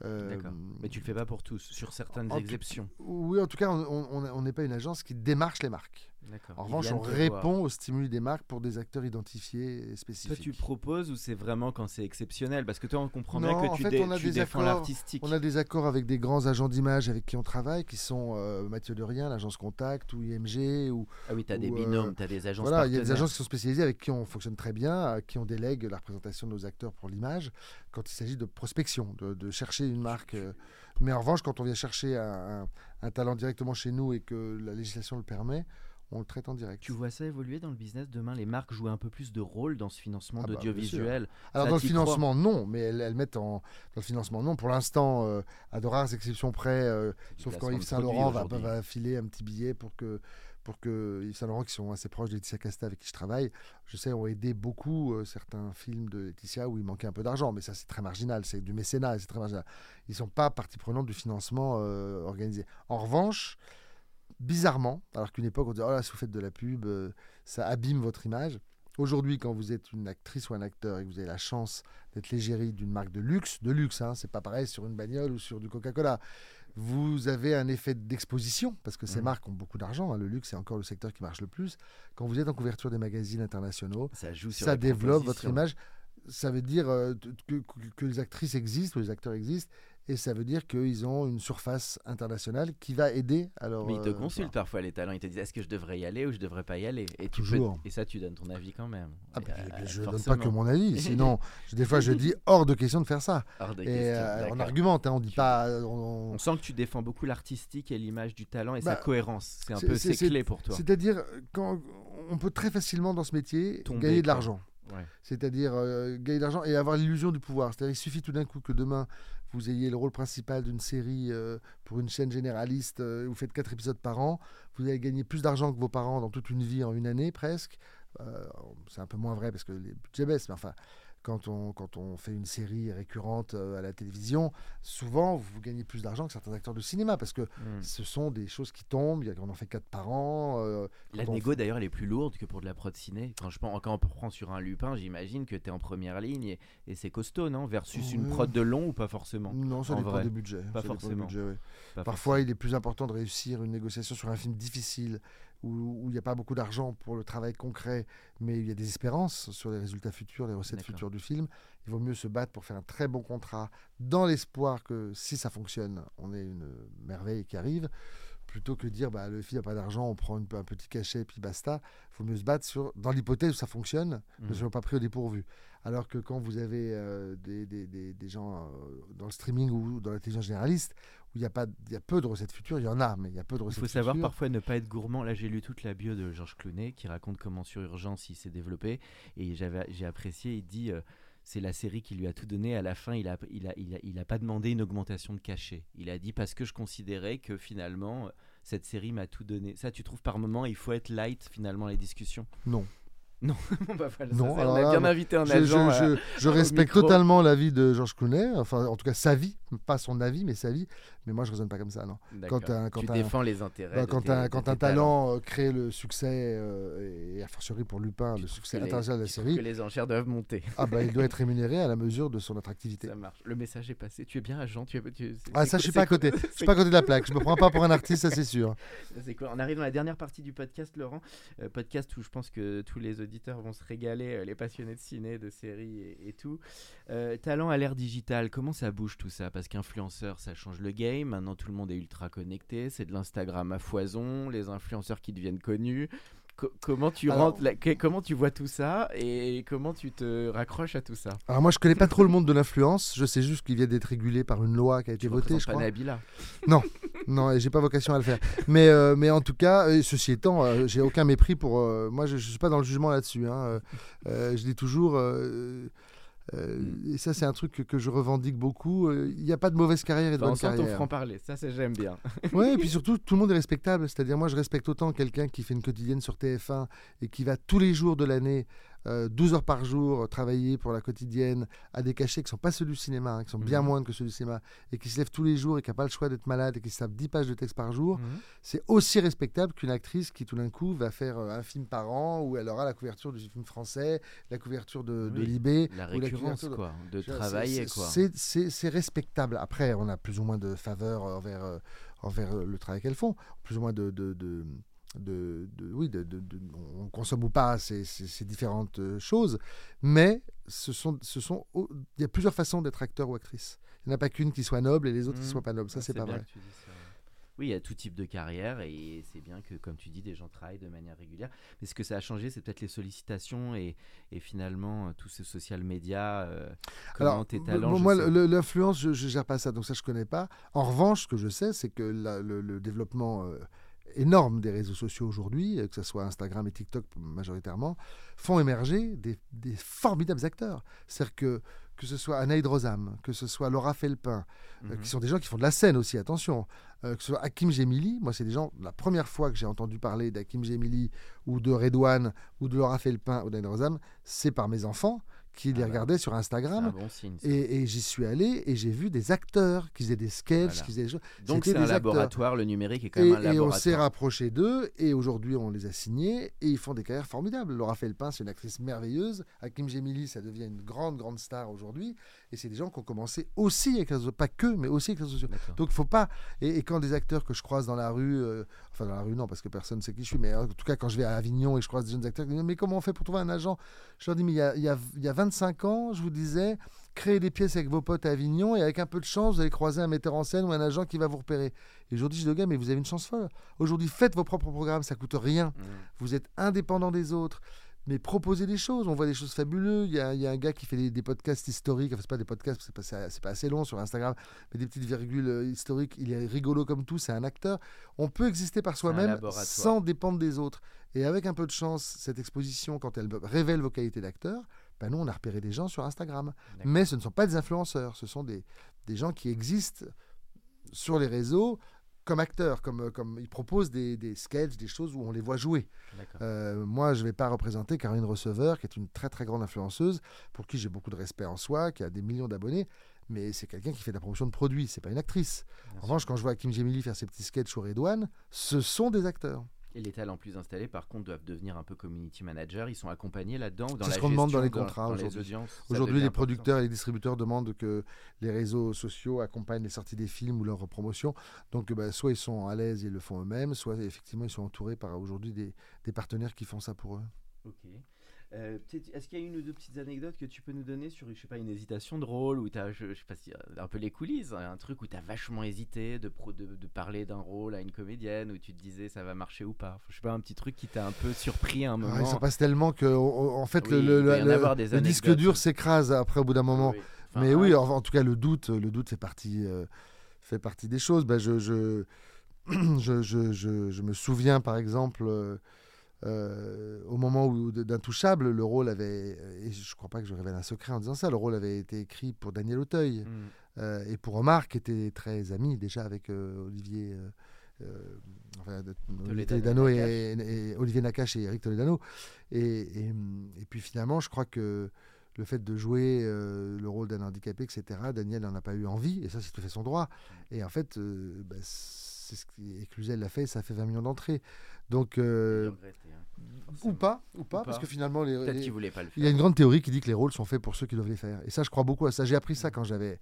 Speaker 2: Euh,
Speaker 1: D'accord. Mais tu le fais pas pour tous, sur certaines
Speaker 2: en
Speaker 1: exceptions.
Speaker 2: Oui, en tout cas, on n'est pas une agence qui démarche les marques. En revanche, on répond aux stimuli des marques pour des acteurs identifiés et
Speaker 1: Toi,
Speaker 2: spécifiques.
Speaker 1: tu proposes ou c'est vraiment quand c'est exceptionnel? Parce que toi, on comprend
Speaker 2: Non,
Speaker 1: bien
Speaker 2: en
Speaker 1: que tu,
Speaker 2: fait,
Speaker 1: dé-
Speaker 2: on a
Speaker 1: tu
Speaker 2: des
Speaker 1: défends
Speaker 2: accords-
Speaker 1: l'artistique.
Speaker 2: On a des accords avec des grands agents d'image avec qui on travaille, qui sont euh, Mathieu Derien, l'agence Contact, ou IMG, ou
Speaker 1: Ah oui, tu as des
Speaker 2: euh,
Speaker 1: binômes, tu as des agences
Speaker 2: voilà, il y a des agences qui sont spécialisées avec qui on fonctionne très bien, à qui on délègue la représentation de nos acteurs pour l'image, quand il s'agit de prospection, de, de chercher une marque. euh. Mais en revanche, quand on vient chercher un, un- un talent directement chez nous et que la législation le permet, on le traite en direct.
Speaker 1: Tu vois ça évoluer dans le business demain Les marques jouent un peu plus de rôle dans ce financement
Speaker 2: Ah bah,
Speaker 1: d'audiovisuel?
Speaker 2: Alors
Speaker 1: Ça,
Speaker 2: dans le financement, non, mais elles, elles mettent en dans le financement, non. Pour l'instant, euh, à de rares exceptions près, euh, sauf quand Yves
Speaker 1: de
Speaker 2: Saint
Speaker 1: produits
Speaker 2: Laurent va, va filer un petit billet pour que pour que Yves Saint Laurent, qui sont assez proches de Laetitia Casta avec qui je travaille, je sais, ont aidé beaucoup euh, certains films de Laetitia où il manquait un peu d'argent, mais ça c'est très marginal, c'est du mécénat, c'est très marginal. Ils sont pas partie prenante du financement organisé. En revanche, bizarrement, alors qu'une époque on disait oh là si vous faites de la pub, euh, ça abîme votre image. Aujourd'hui, quand vous êtes une actrice ou un acteur et que vous avez la chance d'être l'égérie d'une marque de luxe, de luxe, hein, c'est pas pareil sur une bagnole ou sur du Coca-Cola. Vous avez un effet d'exposition parce que ces
Speaker 1: Mhm.
Speaker 2: marques ont beaucoup d'argent. hein, le luxe, c'est encore le secteur qui marche le plus. Quand vous êtes en couverture des magazines internationaux,
Speaker 1: Ça joue sur
Speaker 2: ça développe votre image. Ça veut dire euh, que- que les actrices existent ou les acteurs existent, et ça veut dire qu'ils ont une surface internationale qui va aider leur.
Speaker 1: Mais ils te
Speaker 2: euh,
Speaker 1: consultent parfois les talents, ils te disent est-ce que je devrais y aller ou je devrais pas y aller? Et tu peux-
Speaker 2: Toujours.
Speaker 1: Et ça tu donnes ton avis quand même.
Speaker 2: Ah, bah,
Speaker 1: Euh,
Speaker 2: je ne donne pas que mon avis, sinon, des fois, je dis hors de question de faire ça.
Speaker 1: Hors de
Speaker 2: Et
Speaker 1: question,
Speaker 2: euh, on argumente, hein, on dit
Speaker 1: Tu-
Speaker 2: pas. on-
Speaker 1: On sent que tu défends beaucoup l'artistique et l'image du talent et
Speaker 2: Bah,
Speaker 1: sa cohérence. C'est un peu ses clés pour toi.
Speaker 2: C'est-à-dire, quand on peut très facilement dans ce métier
Speaker 1: Tomber,
Speaker 2: gagner de l'argent.
Speaker 1: Ouais.
Speaker 2: C'est-à-dire euh, gagner de l'argent et avoir l'illusion du pouvoir. C'est-à-dire il suffit tout d'un coup que demain vous ayez le rôle principal d'une série euh, pour une chaîne généraliste, euh, vous faites quatre épisodes par an, vous allez gagner plus d'argent que vos parents dans toute une vie en une année presque. Euh, c'est un peu moins vrai parce que les budgets baissent, mais enfin, quand on, quand on fait une série récurrente euh, à la télévision, souvent vous gagnez plus d'argent que certains acteurs de cinéma parce que
Speaker 1: Hmm.
Speaker 2: ce sont des choses qui tombent, on en fait quatre par an. euh,
Speaker 1: La négo d'ailleurs elle est plus lourde que pour de la prod ciné. Quand, je pense, quand on prend sur un Lupin, j'imagine que tu es en première ligne et, et c'est costaud, non? Versus une prod de long ou pas forcément
Speaker 2: Non, ça
Speaker 1: En
Speaker 2: dépend
Speaker 1: vrai,
Speaker 2: des budgets.
Speaker 1: pas
Speaker 2: ça
Speaker 1: forcément. Pas
Speaker 2: Parfois, il est plus important de réussir une négociation sur un film difficile où il n'y a pas beaucoup d'argent pour le travail concret, mais il y a des espérances sur les résultats futurs, les recettes futures du film. Il vaut mieux se battre pour faire un très bon contrat dans l'espoir que si ça fonctionne, on ait une merveille qui arrive, plutôt que de dire bah, le film n'a pas d'argent, on prend une- un petit cachet et puis basta. Il faut mieux se battre sur, dans l'hypothèse où ça fonctionne,
Speaker 1: Mhm.
Speaker 2: ne soyons pas pris au dépourvu. Alors que quand vous avez euh, des, des- des- des gens euh, dans le streaming ou dans la télévision généraliste, où il y, a pas- il y a peu de recettes futures, il y en a, mais il y a peu de
Speaker 1: Il
Speaker 2: recettes
Speaker 1: faut savoir
Speaker 2: futures.
Speaker 1: parfois ne pas être gourmand. Là, j'ai lu toute la bio de Georges Clooney qui raconte comment sur Urgence il s'est développé. Et j'ai apprécié, il dit euh, c'est la série qui lui a tout donné. À la fin, il a, il, a, il, a, il a pas demandé une augmentation de cachet. Il a dit parce que je considérais que finalement, cette série m'a tout donné. Ça, tu trouves par moment, il faut être light finalement les discussions?
Speaker 2: Non.
Speaker 1: Non, bah voilà, ça,
Speaker 2: Non, alors
Speaker 1: on a bien invité un
Speaker 2: Je,
Speaker 1: agent.
Speaker 2: je-
Speaker 1: euh,
Speaker 2: je respecte totalement l'avis de Georges Clooney, enfin en tout cas sa vie. pas son avis, mais sa vie. Mais moi, je raisonne pas comme ça, non. Quand
Speaker 1: tu
Speaker 2: t'as-
Speaker 1: défends les intérêts.
Speaker 2: Bah, quand
Speaker 1: tes-
Speaker 2: un, quand un talent euh, crée le succès, euh, et a fortiori pour Lupin,
Speaker 1: Tu
Speaker 2: le succès international de la série,
Speaker 1: que les enchères doivent monter.
Speaker 2: ah bah, il doit être rémunéré à la mesure de son attractivité.
Speaker 1: Ça marche. Le message est passé. Tu es bien agent. Tu es, tu-
Speaker 2: Ah, ça, je suis
Speaker 1: c'est
Speaker 2: pas à
Speaker 1: quoi-
Speaker 2: côté. Je
Speaker 1: c'est
Speaker 2: suis pas à côté de la plaque. Je me prends pas pour un artiste, ça c'est sûr.
Speaker 1: On arrive dans la dernière partie du podcast, Laurent. Podcast où je pense que tous les auditeurs vont se régaler, euh, les passionnés de ciné, de séries et, et tout. Euh, talent à l'ère digitale, comment ça bouge tout ça? Parce qu'influenceur, ça change le game. Maintenant, tout le monde est ultra connecté. C'est de l'Instagram à foison, les influenceurs qui deviennent connus. Co- comment tu
Speaker 2: Alors-
Speaker 1: rentres comment tu vois tout ça et comment tu te raccroches à tout ça?
Speaker 2: Alors moi, je connais pas trop le monde de l'influence. Je sais juste qu'il vient d'être régulé par une loi qui a été
Speaker 1: Tu
Speaker 2: votée, je
Speaker 1: pas
Speaker 2: crois.
Speaker 1: Nabila.
Speaker 2: Non, et j'ai pas vocation à le faire. Mais, euh, mais en tout cas, euh, ceci étant, euh, j'ai aucun mépris pour. euh, moi, je, je suis pas dans le jugement là-dessus. hein. Je dis toujours. Euh, euh,
Speaker 1: Mm.
Speaker 2: et ça, c'est un truc que, que je revendique beaucoup. euh, Il n'y a pas de mauvaise carrière et de
Speaker 1: On
Speaker 2: bonne
Speaker 1: sent ton
Speaker 2: carrière.
Speaker 1: franc-parler. Ça, c'est j'aime bien.
Speaker 2: Ouais, et puis surtout, tout le monde est respectable. C'est-à-dire, moi, je respecte autant quelqu'un qui fait une quotidienne sur TF1 et qui va tous les jours de l'année, euh, 12 heures par jour, euh, travailler pour la quotidienne à des cachets qui ne sont pas ceux du cinéma, hein, qui sont bien
Speaker 1: Mhm.
Speaker 2: moindres que ceux du cinéma, et qui se lève tous les jours et qui n'a pas le choix d'être malade et qui se tape 10 pages de texte par jour.
Speaker 1: Mhm.
Speaker 2: C'est aussi respectable qu'une actrice qui, tout d'un coup, va faire euh, un film par an où elle aura la couverture du film français, la couverture de, de
Speaker 1: Oui,
Speaker 2: Libé.
Speaker 1: La
Speaker 2: ou la
Speaker 1: récurrence,
Speaker 2: couverture de-
Speaker 1: quoi. De travailler,
Speaker 2: c'est- respectable. Après, on a plus ou moins de faveur envers, euh, envers le travail qu'elles font, plus ou moins de. de, de- oui, de, on consomme ou pas ces, ces- ces différentes euh, choses, mais ce sont, ce sont, il y a plusieurs façons d'être acteur ou actrice. Il n'y en a pas qu'une qui soit noble et les autres qui ne soient pas nobles. Ça,
Speaker 1: Ah,
Speaker 2: c'est pas vrai.
Speaker 1: Oui, il y a tout type de carrière et c'est bien que, comme tu dis, des gens travaillent de manière régulière. Mais ce que ça a changé, c'est peut-être les sollicitations et, et finalement euh, tout ce social media. euh,
Speaker 2: Alors,
Speaker 1: tes talents.
Speaker 2: moi, l'influence, je ne gère pas ça, donc ça, je connais pas. En revanche, ce que je sais, c'est que la- le, le développement euh, énorme des réseaux sociaux aujourd'hui, euh, que ce soit Instagram et TikTok majoritairement, font émerger des, des formidables acteurs. C'est-à-dire que que ce soit Anaïd Rosam, que ce soit Laura Felpin, euh,
Speaker 1: Mhm.
Speaker 2: qui sont des gens qui font de la scène aussi, attention, euh, que ce soit Hakim Gemili, moi c'est des gens, la première fois que j'ai entendu parler d'Hakim Gemili ou de Redouane ou de Laura Felpin ou d'Anaïd Rosam, c'est par mes enfants qui les
Speaker 1: bah,
Speaker 2: regardaient sur Instagram.
Speaker 1: bon signe.
Speaker 2: Et, et j'y suis allé et j'ai vu des acteurs qui faisaient des sketchs,
Speaker 1: Voilà.
Speaker 2: qui faisaient des choses.
Speaker 1: Donc c'est un
Speaker 2: acteurs.
Speaker 1: laboratoire, le numérique est quand
Speaker 2: Et,
Speaker 1: même un
Speaker 2: et on s'est
Speaker 1: laboratoire.
Speaker 2: rapproché d'eux et aujourd'hui on les a signés et ils font des carrières formidables. Laura Felpin, c'est une actrice merveilleuse. Hakim Gemili, ça devient une grande, grande star aujourd'hui. Et c'est des gens qui ont commencé aussi avec les réseaux, pas que, mais aussi avec les réseaux sociaux. Donc il faut pas. Et, et quand des acteurs que je croise dans la rue, euh, enfin dans la rue non parce que personne ne sait qui je suis, mais en tout cas quand je vais à Avignon et je croise des jeunes acteurs, qui me disent, mais comment on fait pour trouver un agent? Je leur dis mais il y a, il y a- il y a 25 ans, je vous disais, créez des pièces avec vos potes à Avignon et avec un peu de chance vous allez croiser un metteur en scène ou un agent qui va vous repérer. Et aujourd'hui je dis gars mais vous avez une chance folle. Aujourd'hui faites vos propres programmes, ça coûte rien.
Speaker 1: Mhm.
Speaker 2: Vous êtes indépendant des autres. Mais proposez des choses, on voit des choses fabuleuses. Il y a, il y a un gars qui fait des, des podcasts historiques, enfin, c'est pas des podcasts, c'est pas, c'est pas assez long sur Instagram, mais des petites virgules euh, historiques. Il est rigolo comme tout, c'est un acteur. On peut exister par soi-même sans dépendre des autres. Et avec un peu de chance, cette exposition, quand elle révèle vos qualités d'acteur, ben nous, on a repéré des gens sur Instagram. Mais ce ne sont pas des influenceurs, ce sont des, des gens qui existent sur les réseaux comme acteurs, comme, comme ils proposent des, des sketchs, des choses où on les voit jouer. Euh, moi, je ne vais pas représenter Caroline Receveur, qui est une très très grande influenceuse, pour qui j'ai beaucoup de respect en soi, qui a des millions d'abonnés, mais c'est quelqu'un qui fait de la promotion de produits, c'est pas une actrice.
Speaker 1: Bien
Speaker 2: En
Speaker 1: sûr.
Speaker 2: revanche, quand je vois Kim Gemili faire ses petits sketchs au Redouane, ce sont des acteurs.
Speaker 1: Et les talents plus installés, par contre, doivent devenir un peu community manager. Ils sont accompagnés là-dedans dans la
Speaker 2: ce qu'on demande dans les contrats aujourd'hui. Aujourd'hui, les producteurs et les distributeurs demandent que les réseaux sociaux accompagnent les sorties des films ou leur promotion. Donc, bah, soit ils sont à l'aise et ils le font eux-mêmes, soit effectivement ils sont entourés par aujourd'hui des, des partenaires qui font ça pour eux.
Speaker 1: Ok. Euh, Est-ce qu'il y a une ou deux petites anecdotes que tu peux nous donner sur, je sais pas, une hésitation de rôle ou t'as, je, je sais pas si un peu les coulisses, hein, un truc où t'as vachement hésité de, pro- de, de parler d'un rôle à une comédienne où tu te disais ça va marcher ou pas? Je sais pas, un petit truc qui t'a un peu surpris à un
Speaker 2: Ah,
Speaker 1: moment.
Speaker 2: s'en passe tellement que, en fait,
Speaker 1: Oui,
Speaker 2: le, disque dur s'écrase après au bout d'un moment.
Speaker 1: Oui, oui. Enfin,
Speaker 2: Mais
Speaker 1: un-
Speaker 2: oui, en, en tout cas, le doute, le doute fait partie, euh, fait partie des choses. Ben, je, je, je, je, je- je me souviens, par exemple, euh, euh, au moment où d'Intouchable, le rôle avait, et je ne crois pas que je révèle un secret en disant ça, le rôle avait été écrit pour Daniel Auteuil
Speaker 1: Mm.
Speaker 2: euh, et pour Omar, qui était très ami déjà avec euh, Olivier. enfin, de- Olivier
Speaker 1: et
Speaker 2: et, et- Olivier Nakache et Eric Toledano. Et, puis finalement, je crois que le fait de jouer euh, le rôle d'un handicapé, etc. Daniel n'en a pas eu envie, et ça, c'est tout à fait son droit. Et en fait, euh, bah, c'est ce qui Cluzel l'a fait, ça a fait 20 millions d'entrées. Donc, euh, ou pas, ou pas, parce que finalement, les,
Speaker 1: Peut-être qu'il voulait pas le faire.
Speaker 2: il y a une grande théorie qui dit que les rôles sont faits pour ceux qui doivent les faire. Et ça, je crois beaucoup à ça. J'ai appris ça quand j'avais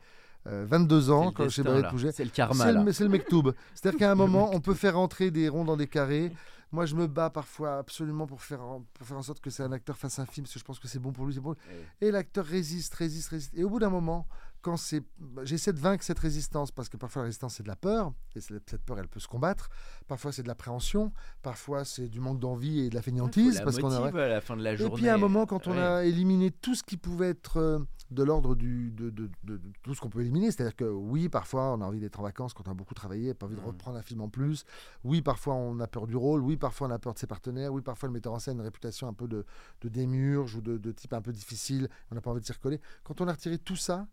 Speaker 2: euh, 22 ans,
Speaker 1: C'est le
Speaker 2: quand chez
Speaker 1: destin,
Speaker 2: Barret
Speaker 1: là.
Speaker 2: Pouget.
Speaker 1: C'est le karma.
Speaker 2: C'est
Speaker 1: là.
Speaker 2: le, le mektoub. C'est-à-dire qu'à un moment, on peut faire rentrer des ronds dans des carrés. Moi, je me bats parfois absolument pour faire en, pour faire en sorte que c'est un acteur fasse un film, parce que je pense que c'est bon pour lui, c'est bon.
Speaker 1: Ouais.
Speaker 2: Et l'acteur résiste, résiste, résiste. Et au bout d'un moment, quand c'est, bah, j'essaie de vaincre cette résistance, parce que parfois la résistance c'est de la peur, et cette peur elle peut se combattre. Parfois c'est de l'appréhension, parfois c'est du manque d'envie et de la
Speaker 1: Faut
Speaker 2: fainéantise, parce qu'on a.
Speaker 1: à la fin de la
Speaker 2: Et
Speaker 1: journée.
Speaker 2: puis à un moment, quand on a éliminé tout ce qui pouvait être euh, de l'ordre du, de, de- de- de tout ce qu'on peut éliminer, c'est-à-dire que oui, parfois on a envie d'être en vacances quand on a beaucoup travaillé, pas envie de
Speaker 1: Mhm.
Speaker 2: reprendre un film en plus. Oui, parfois on a peur du rôle. Oui, parfois on a peur de ses partenaires. Oui, parfois le metteur en scène a une réputation un peu de, de démiurge ou de, de type un peu difficile. On n'a pas envie de s'y recoller. Quand on a retiré tout ça,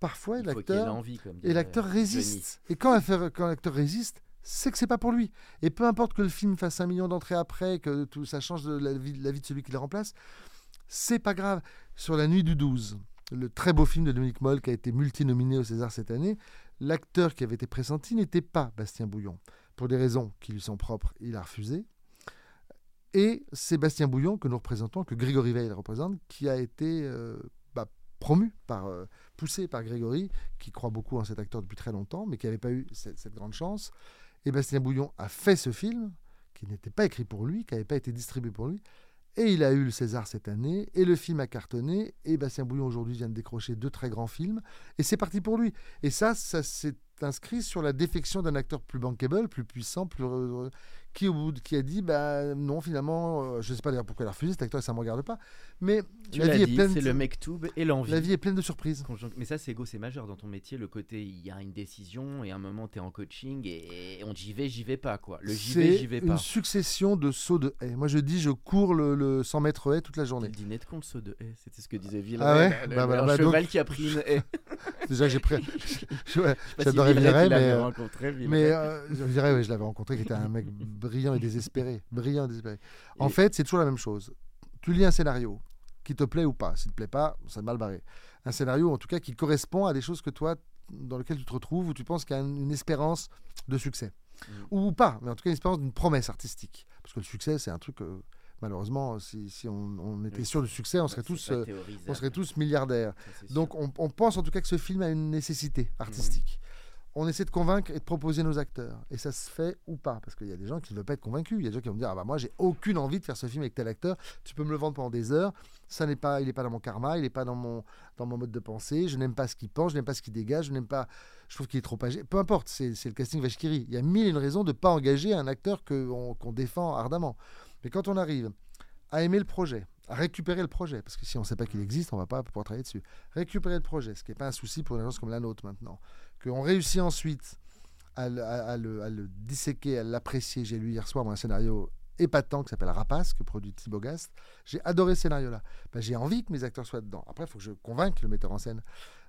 Speaker 2: parfois l'acteur et l'acteur résiste. Et quand, l'acteur résiste, c'est que c'est pas pour lui. Et peu importe que le film fasse un million d'entrées après, que tout ça change de la vie, la vie de celui qui le remplace, c'est pas grave. Sur La Nuit du 12, le très beau film de Dominique Moll qui a été multinominé au César cette année, l'acteur qui avait été pressenti n'était pas Bastien Bouillon. Pour des raisons qui lui sont propres, il a refusé. Et c'est Bastien Bouillon que nous représentons, que Grégory Veil représente, qui a été euh, promu, par, euh, poussé par Grégory, qui croit beaucoup en cet acteur depuis très longtemps, mais qui n'avait pas eu cette, cette grande chance. Et Bastien Bouillon a fait ce film, qui n'était pas écrit pour lui, qui n'avait pas été distribué pour lui. Et il a eu le César cette année, et le film a cartonné, et Bastien Bouillon aujourd'hui vient de décrocher deux très grands films, et c'est parti pour lui. Et ça, ça s'est inscrit sur la défection d'un acteur plus bankable, plus puissant, plus euh, qui, au bout de- qui a dit bah non finalement, euh, je ne sais pas d'ailleurs pourquoi il a refusé cet acteur, ça ne me regarde pas, mais
Speaker 1: Tu
Speaker 2: la vie est pleine,
Speaker 1: c'est
Speaker 2: de-
Speaker 1: le mektoub et l'envie.
Speaker 2: la vie est pleine de surprises.
Speaker 1: Mais ça, c'est go, c'est majeur dans ton métier. Le côté, il y a une décision et à un moment, tu es en coaching et on j'y vais, j'y vais pas. quoi. Le j'y vais, j'y vais
Speaker 2: une
Speaker 1: pas.
Speaker 2: succession de sauts de haie. Moi je dis je cours le, le 100 mètres haie toute la journée.
Speaker 1: le dîner de con, le saut de haie. C'était ce que disait Villeray.
Speaker 2: Ah ouais
Speaker 1: le-
Speaker 2: Bah
Speaker 1: le- un
Speaker 2: bah
Speaker 1: cheval
Speaker 2: donc-
Speaker 1: qui a pris une haie.
Speaker 2: Déjà j'ai pris, ouais,
Speaker 1: Je tu l'avais
Speaker 2: mais, euh,
Speaker 1: rencontré,
Speaker 2: mais euh, je dirais ouais, je l'avais rencontré qui était un mec brillant et désespéré, brillant et désespéré. En
Speaker 1: Et-
Speaker 2: fait c'est toujours la même chose. Tu lis un scénario qui te plaît ou pas. S'il te plaît pas, c'est mal barré. Un scénario en tout cas qui correspond à des choses que toi dans lesquelles tu te retrouves où tu penses qu'il y a une espérance de succès.
Speaker 1: Mm.
Speaker 2: Ou pas, mais en tout cas une espérance d'une promesse artistique. Parce que le succès, c'est un truc, euh, malheureusement, si, si on, on était
Speaker 1: Oui.
Speaker 2: sûr du succès, on
Speaker 1: Bah,
Speaker 2: serait,
Speaker 1: c'est
Speaker 2: tous, euh, on serait tous milliardaires.
Speaker 1: ça,
Speaker 2: Donc on, on pense en tout cas que ce film a une nécessité artistique. On essaie de convaincre et de proposer nos acteurs. Et ça se fait ou pas. Parce qu'il y a des gens qui ne veulent pas être convaincus. Il y a des gens qui vont me dire Ah bah moi, j'ai aucune envie de faire ce film avec tel acteur. Tu peux me le vendre pendant des heures. Ça n'est pas, il n'est pas dans mon karma, il n'est pas dans mon, dans mon mode de pensée. Je n'aime pas ce qu'il pense, je n'aime pas ce qu'il dégage, je n'aime pas. Je trouve qu'il est trop âgé. Peu importe, c'est le casting Vachkiri. Il y a mille et une raisons de ne pas engager un acteur qu'on défend ardemment. Mais quand on arrive à aimer le projet, à récupérer le projet, parce que si on ne sait pas qu'il existe, on ne va pas pouvoir travailler dessus. Récupérer le projet, ce qui n'est pas un souci pour une agence comme la nôtre maintenant. Qu'on réussit ensuite à le, à- à le- à le disséquer, à l'apprécier. J'ai lu hier soir moi, un scénario épatant qui s'appelle Rapace, que produit Thibaut Gast. J'ai adoré ce scénario-là. Ben, J'ai envie que mes acteurs soient dedans. Après, il faut que je convainque le mettre en scène.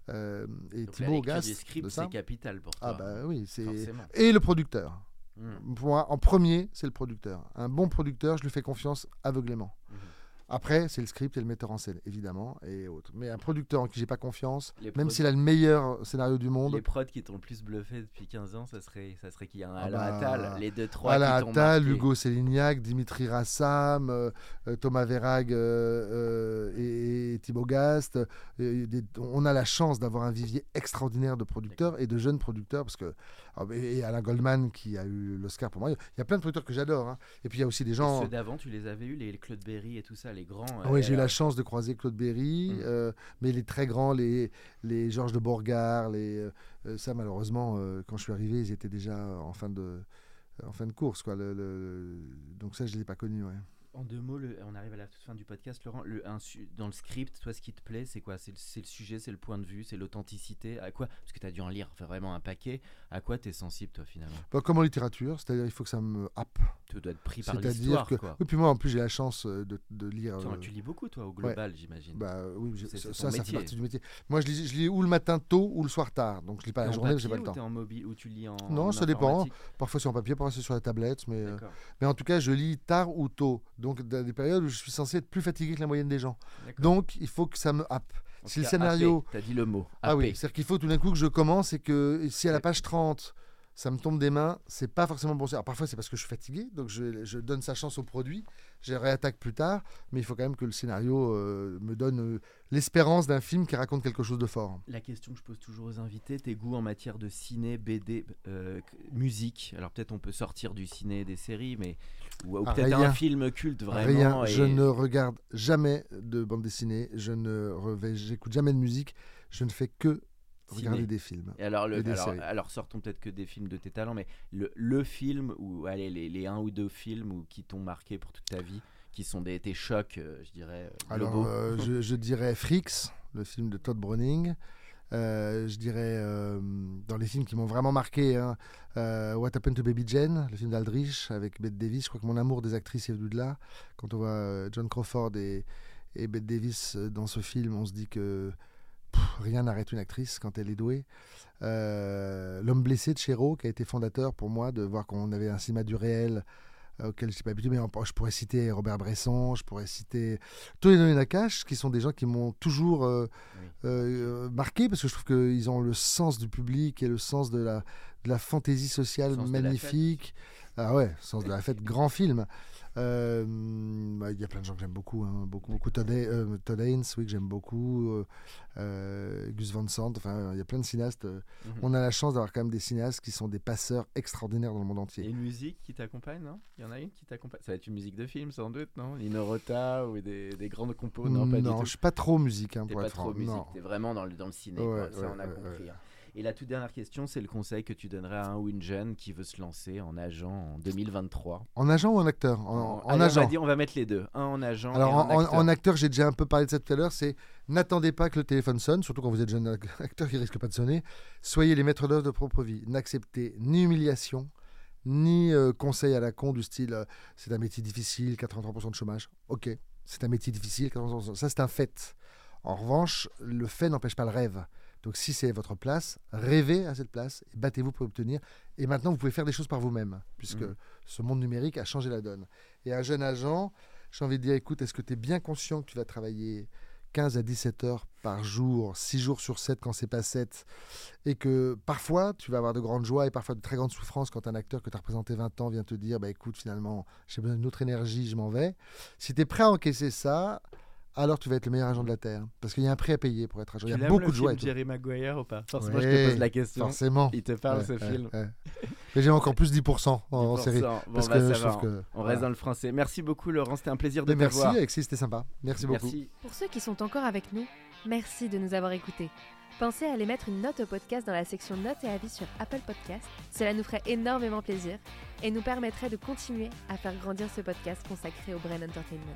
Speaker 2: Euh, et
Speaker 1: Donc,
Speaker 2: Thibaut Gast,
Speaker 1: c'est capital pour toi.
Speaker 2: Ah bah oui, c'est... Et le producteur.
Speaker 1: Mm.
Speaker 2: Pour moi, en premier, c'est le producteur. Un bon producteur, je lui fais confiance aveuglément.
Speaker 1: Mhm.
Speaker 2: Après, c'est le script et le metteur en scène, évidemment, et autres. Mais un producteur en qui j'ai pas confiance,
Speaker 1: Les
Speaker 2: même s'il a le meilleur scénario du monde,
Speaker 1: Les prods qui t'ont le plus bluffé depuis 15 ans, ça serait, ça serait qu'il y a un
Speaker 2: Ah
Speaker 1: Alain
Speaker 2: bah,
Speaker 1: Attal, les deux trois
Speaker 2: Alain
Speaker 1: qui
Speaker 2: Attal,
Speaker 1: marqué.
Speaker 2: Hugo Sélignac, Dimitri Rassam, euh, euh, Thomas Verrag euh, euh, et, et Thibaut Gast. Des- on a la chance d'avoir un vivier extraordinaire de producteurs et de jeunes producteurs, parce que ah, et Alain Goldman qui a eu l'Oscar pour moi. Il y a plein de producteurs que j'adore. hein. Et puis il y a aussi des
Speaker 1: Et
Speaker 2: gens.
Speaker 1: Ceux d'avant, tu les avais eu, les Claude Berry et tout ça, les grands.
Speaker 2: Ah Oui,
Speaker 1: euh,
Speaker 2: j'ai eu la chance de croiser Claude Berry,
Speaker 1: Mm.
Speaker 2: euh, mais les très grands, les, les Georges de Borgard, les, euh, euh, ça malheureusement, euh, quand je suis arrivé, ils étaient déjà en fin de, en fin de course. Quoi, le- le- donc ça, je ne les ai pas connus. Ouais.
Speaker 1: En deux mots, le- on arrive à la toute fin du podcast, Laurent. Le, un su- dans le script, toi, ce qui te plaît, c'est quoi? C'est le, sujet, c'est le point de vue, c'est l'authenticité? À quoi? Parce que tu as dû en lire vraiment un paquet. À quoi tu es sensible, toi, finalement?
Speaker 2: Bah, comme en littérature, c'est-à-dire il faut que ça me happe.
Speaker 1: Tu dois être pris par l'histoire.
Speaker 2: que.
Speaker 1: quoi.
Speaker 2: Oui, puis moi, en plus, j'ai la chance euh, de, de lire.
Speaker 1: Tiens,
Speaker 2: euh,
Speaker 1: tu lis beaucoup, toi, au global, j'imagine.
Speaker 2: Bah oui, je-
Speaker 1: C'est-
Speaker 2: ça, ça, ça fait partie du métier. Moi, je lis, je lis ou le matin tôt ou le soir tard. Donc, je lis pas la journée, j'ai pas le temps.
Speaker 1: en mobile ou tu lis en.
Speaker 2: Non,
Speaker 1: en
Speaker 2: ça dépend. Parfois, c'est en papier, parfois, c'est sur la tablette. Mais, euh, mais en tout cas, je lis tard ou tôt. Donc, dans des périodes où je suis censé être plus fatigué que la moyenne des gens. Donc, il faut que ça me happe. Si le scénario-
Speaker 1: T'as dit le mot.
Speaker 2: Ah oui, c'est-à-dire qu'il faut tout d'un coup que je commence et que si à la page 30, ça me tombe des mains, c'est pas forcément bon. Alors parfois, c'est parce que je suis fatigué, donc je, je donne sa chance au produit, je réattaque plus tard, mais il faut quand même que le scénario euh, me donne euh, l'espérance d'un film qui raconte quelque chose de fort.
Speaker 1: La question que je pose toujours aux invités, tes goûts en matière de ciné, BD, euh, musique. Alors peut-être on peut sortir du ciné et des séries, mais ou, ou
Speaker 2: Ah,
Speaker 1: peut-être un film culte vraiment.
Speaker 2: Rien,
Speaker 1: et-
Speaker 2: je ne regarde jamais de bande dessinée, je ne j'écoute jamais de musique, je ne fais que
Speaker 1: Ciné.
Speaker 2: regarder des films.
Speaker 1: Et alors, le,
Speaker 2: et des
Speaker 1: alors,
Speaker 2: séries.
Speaker 1: alors sortons peut-être que des films de tes talents, mais le, le film ou allez les, les un ou deux films qui t'ont marqué pour toute ta vie, qui sont des tes chocs, euh, je dirais. euh,
Speaker 2: Alors, euh, je, je dirais Freaks, le film de Todd Browning. Euh, je dirais, dans les films qui m'ont vraiment marqué, hein, What Happened to Baby Jane, le film d'Aldrich avec Bette Davis. Je crois que mon amour des actrices est venu de là. Quand on voit John Crawford et, et Bette Davis dans ce film, on se dit que pff, rien n'arrête une actrice quand elle est douée. Euh, L'homme blessé de Chéreau, qui a été fondateur pour moi, de voir qu'on avait un cinéma du réel euh, auquel je n'étais pas habitué, mais je pourrais citer Robert Bresson, je pourrais citer Tony Nakache, qui sont des gens qui m'ont toujours euh,
Speaker 1: Oui.
Speaker 2: euh, marqué, parce que je trouve qu'ils ont le sens du public et le sens de la, de la fantaisie sociale magnifique. Ah ouais, sens de la fête, grand film. Euh, bah, Il y a plein de gens que j'aime beaucoup, hein, beaucoup, beaucoup. Todd, euh, Todd Haynes, oui, que j'aime beaucoup. euh, Gus Van Sant, enfin, il y a plein de cinéastes.
Speaker 1: Mhm.
Speaker 2: On a la chance d'avoir quand même des cinéastes qui sont des passeurs extraordinaires dans le monde
Speaker 1: Et
Speaker 2: entier.
Speaker 1: une musique qui t'accompagne, non? Il y en a une qui t'accompagne? Ça va être une musique de film sans doute, non? Lino Rota ou des, des grandes compos? Non, pas du tout.
Speaker 2: je suis pas trop musique, hein, pour
Speaker 1: pas
Speaker 2: être
Speaker 1: trop
Speaker 2: franc.
Speaker 1: musique,
Speaker 2: Non.
Speaker 1: t'es vraiment dans le, dans le ciné,
Speaker 2: Ouais,
Speaker 1: quoi. ça on a
Speaker 2: ouais,
Speaker 1: compris. hein. Et la toute dernière question, c'est le conseil que tu donnerais à un ou une jeune qui veut se lancer en agent en 2023.
Speaker 2: En agent ou en acteur? En, en
Speaker 1: Allez,
Speaker 2: agent.
Speaker 1: On va, dire, on va mettre les deux, un en agent
Speaker 2: Alors
Speaker 1: et
Speaker 2: en,
Speaker 1: acteur.
Speaker 2: en acteur, j'ai déjà un peu parlé de ça tout à l'heure, c'est n'attendez pas que le téléphone sonne, surtout quand vous êtes jeune ac- acteur qui risque pas de sonner. Soyez les maîtres d'œuvre de propre vie. N'acceptez ni humiliation, ni euh, conseil à la con du style euh, c'est un métier difficile, 83% de chômage. Ok, c'est un métier difficile, 83%. Ça c'est un fait. En revanche, le fait n'empêche pas le rêve. Donc si c'est votre place, rêvez à cette place et battez-vous pour obtenir. Et maintenant, vous pouvez faire des choses par vous-même, puisque
Speaker 1: Mhm.
Speaker 2: ce monde numérique a changé la donne. Et un jeune agent, j'ai envie de dire, écoute, est-ce que tu es bien conscient que tu vas travailler 15 à 17 heures par jour, 6 jours sur 7 quand c'est pas 7, et que parfois tu vas avoir de grandes joies et parfois de très grandes souffrances quand un acteur que tu as représenté 20 ans vient te dire, bah écoute, finalement, j'ai besoin d'une autre énergie, je m'en vais. Si tu es prêt à encaisser ça, alors tu vas être le meilleur agent de la Terre. Parce qu'il y a un prix à payer pour être agent.
Speaker 1: Tu
Speaker 2: Il y a beaucoup
Speaker 1: le
Speaker 2: de joie. tout.
Speaker 1: Jerry Maguire ou pas? Forcément, je te pose la question.
Speaker 2: Forcément.
Speaker 1: Il te parle
Speaker 2: Ouais,
Speaker 1: ce
Speaker 2: ouais,
Speaker 1: film
Speaker 2: ouais. Mais j'ai encore plus 10% en, en
Speaker 1: 10%.
Speaker 2: série.
Speaker 1: Bon,
Speaker 2: Parce
Speaker 1: bah,
Speaker 2: que
Speaker 1: ça
Speaker 2: je
Speaker 1: va,
Speaker 2: trouve que.
Speaker 1: On
Speaker 2: voilà.
Speaker 1: reste dans le français. Merci beaucoup, Laurent. C'était un plaisir de
Speaker 2: Mais merci. Alexis, c'était sympa. Merci beaucoup.
Speaker 1: Merci.
Speaker 3: Pour ceux qui sont encore avec nous, merci de nous avoir écoutés. Pensez à aller mettre une note au podcast dans la section notes et avis sur Apple Podcast. Cela nous ferait énormément plaisir et nous permettrait de continuer à faire grandir ce podcast consacré au Brain Entertainment.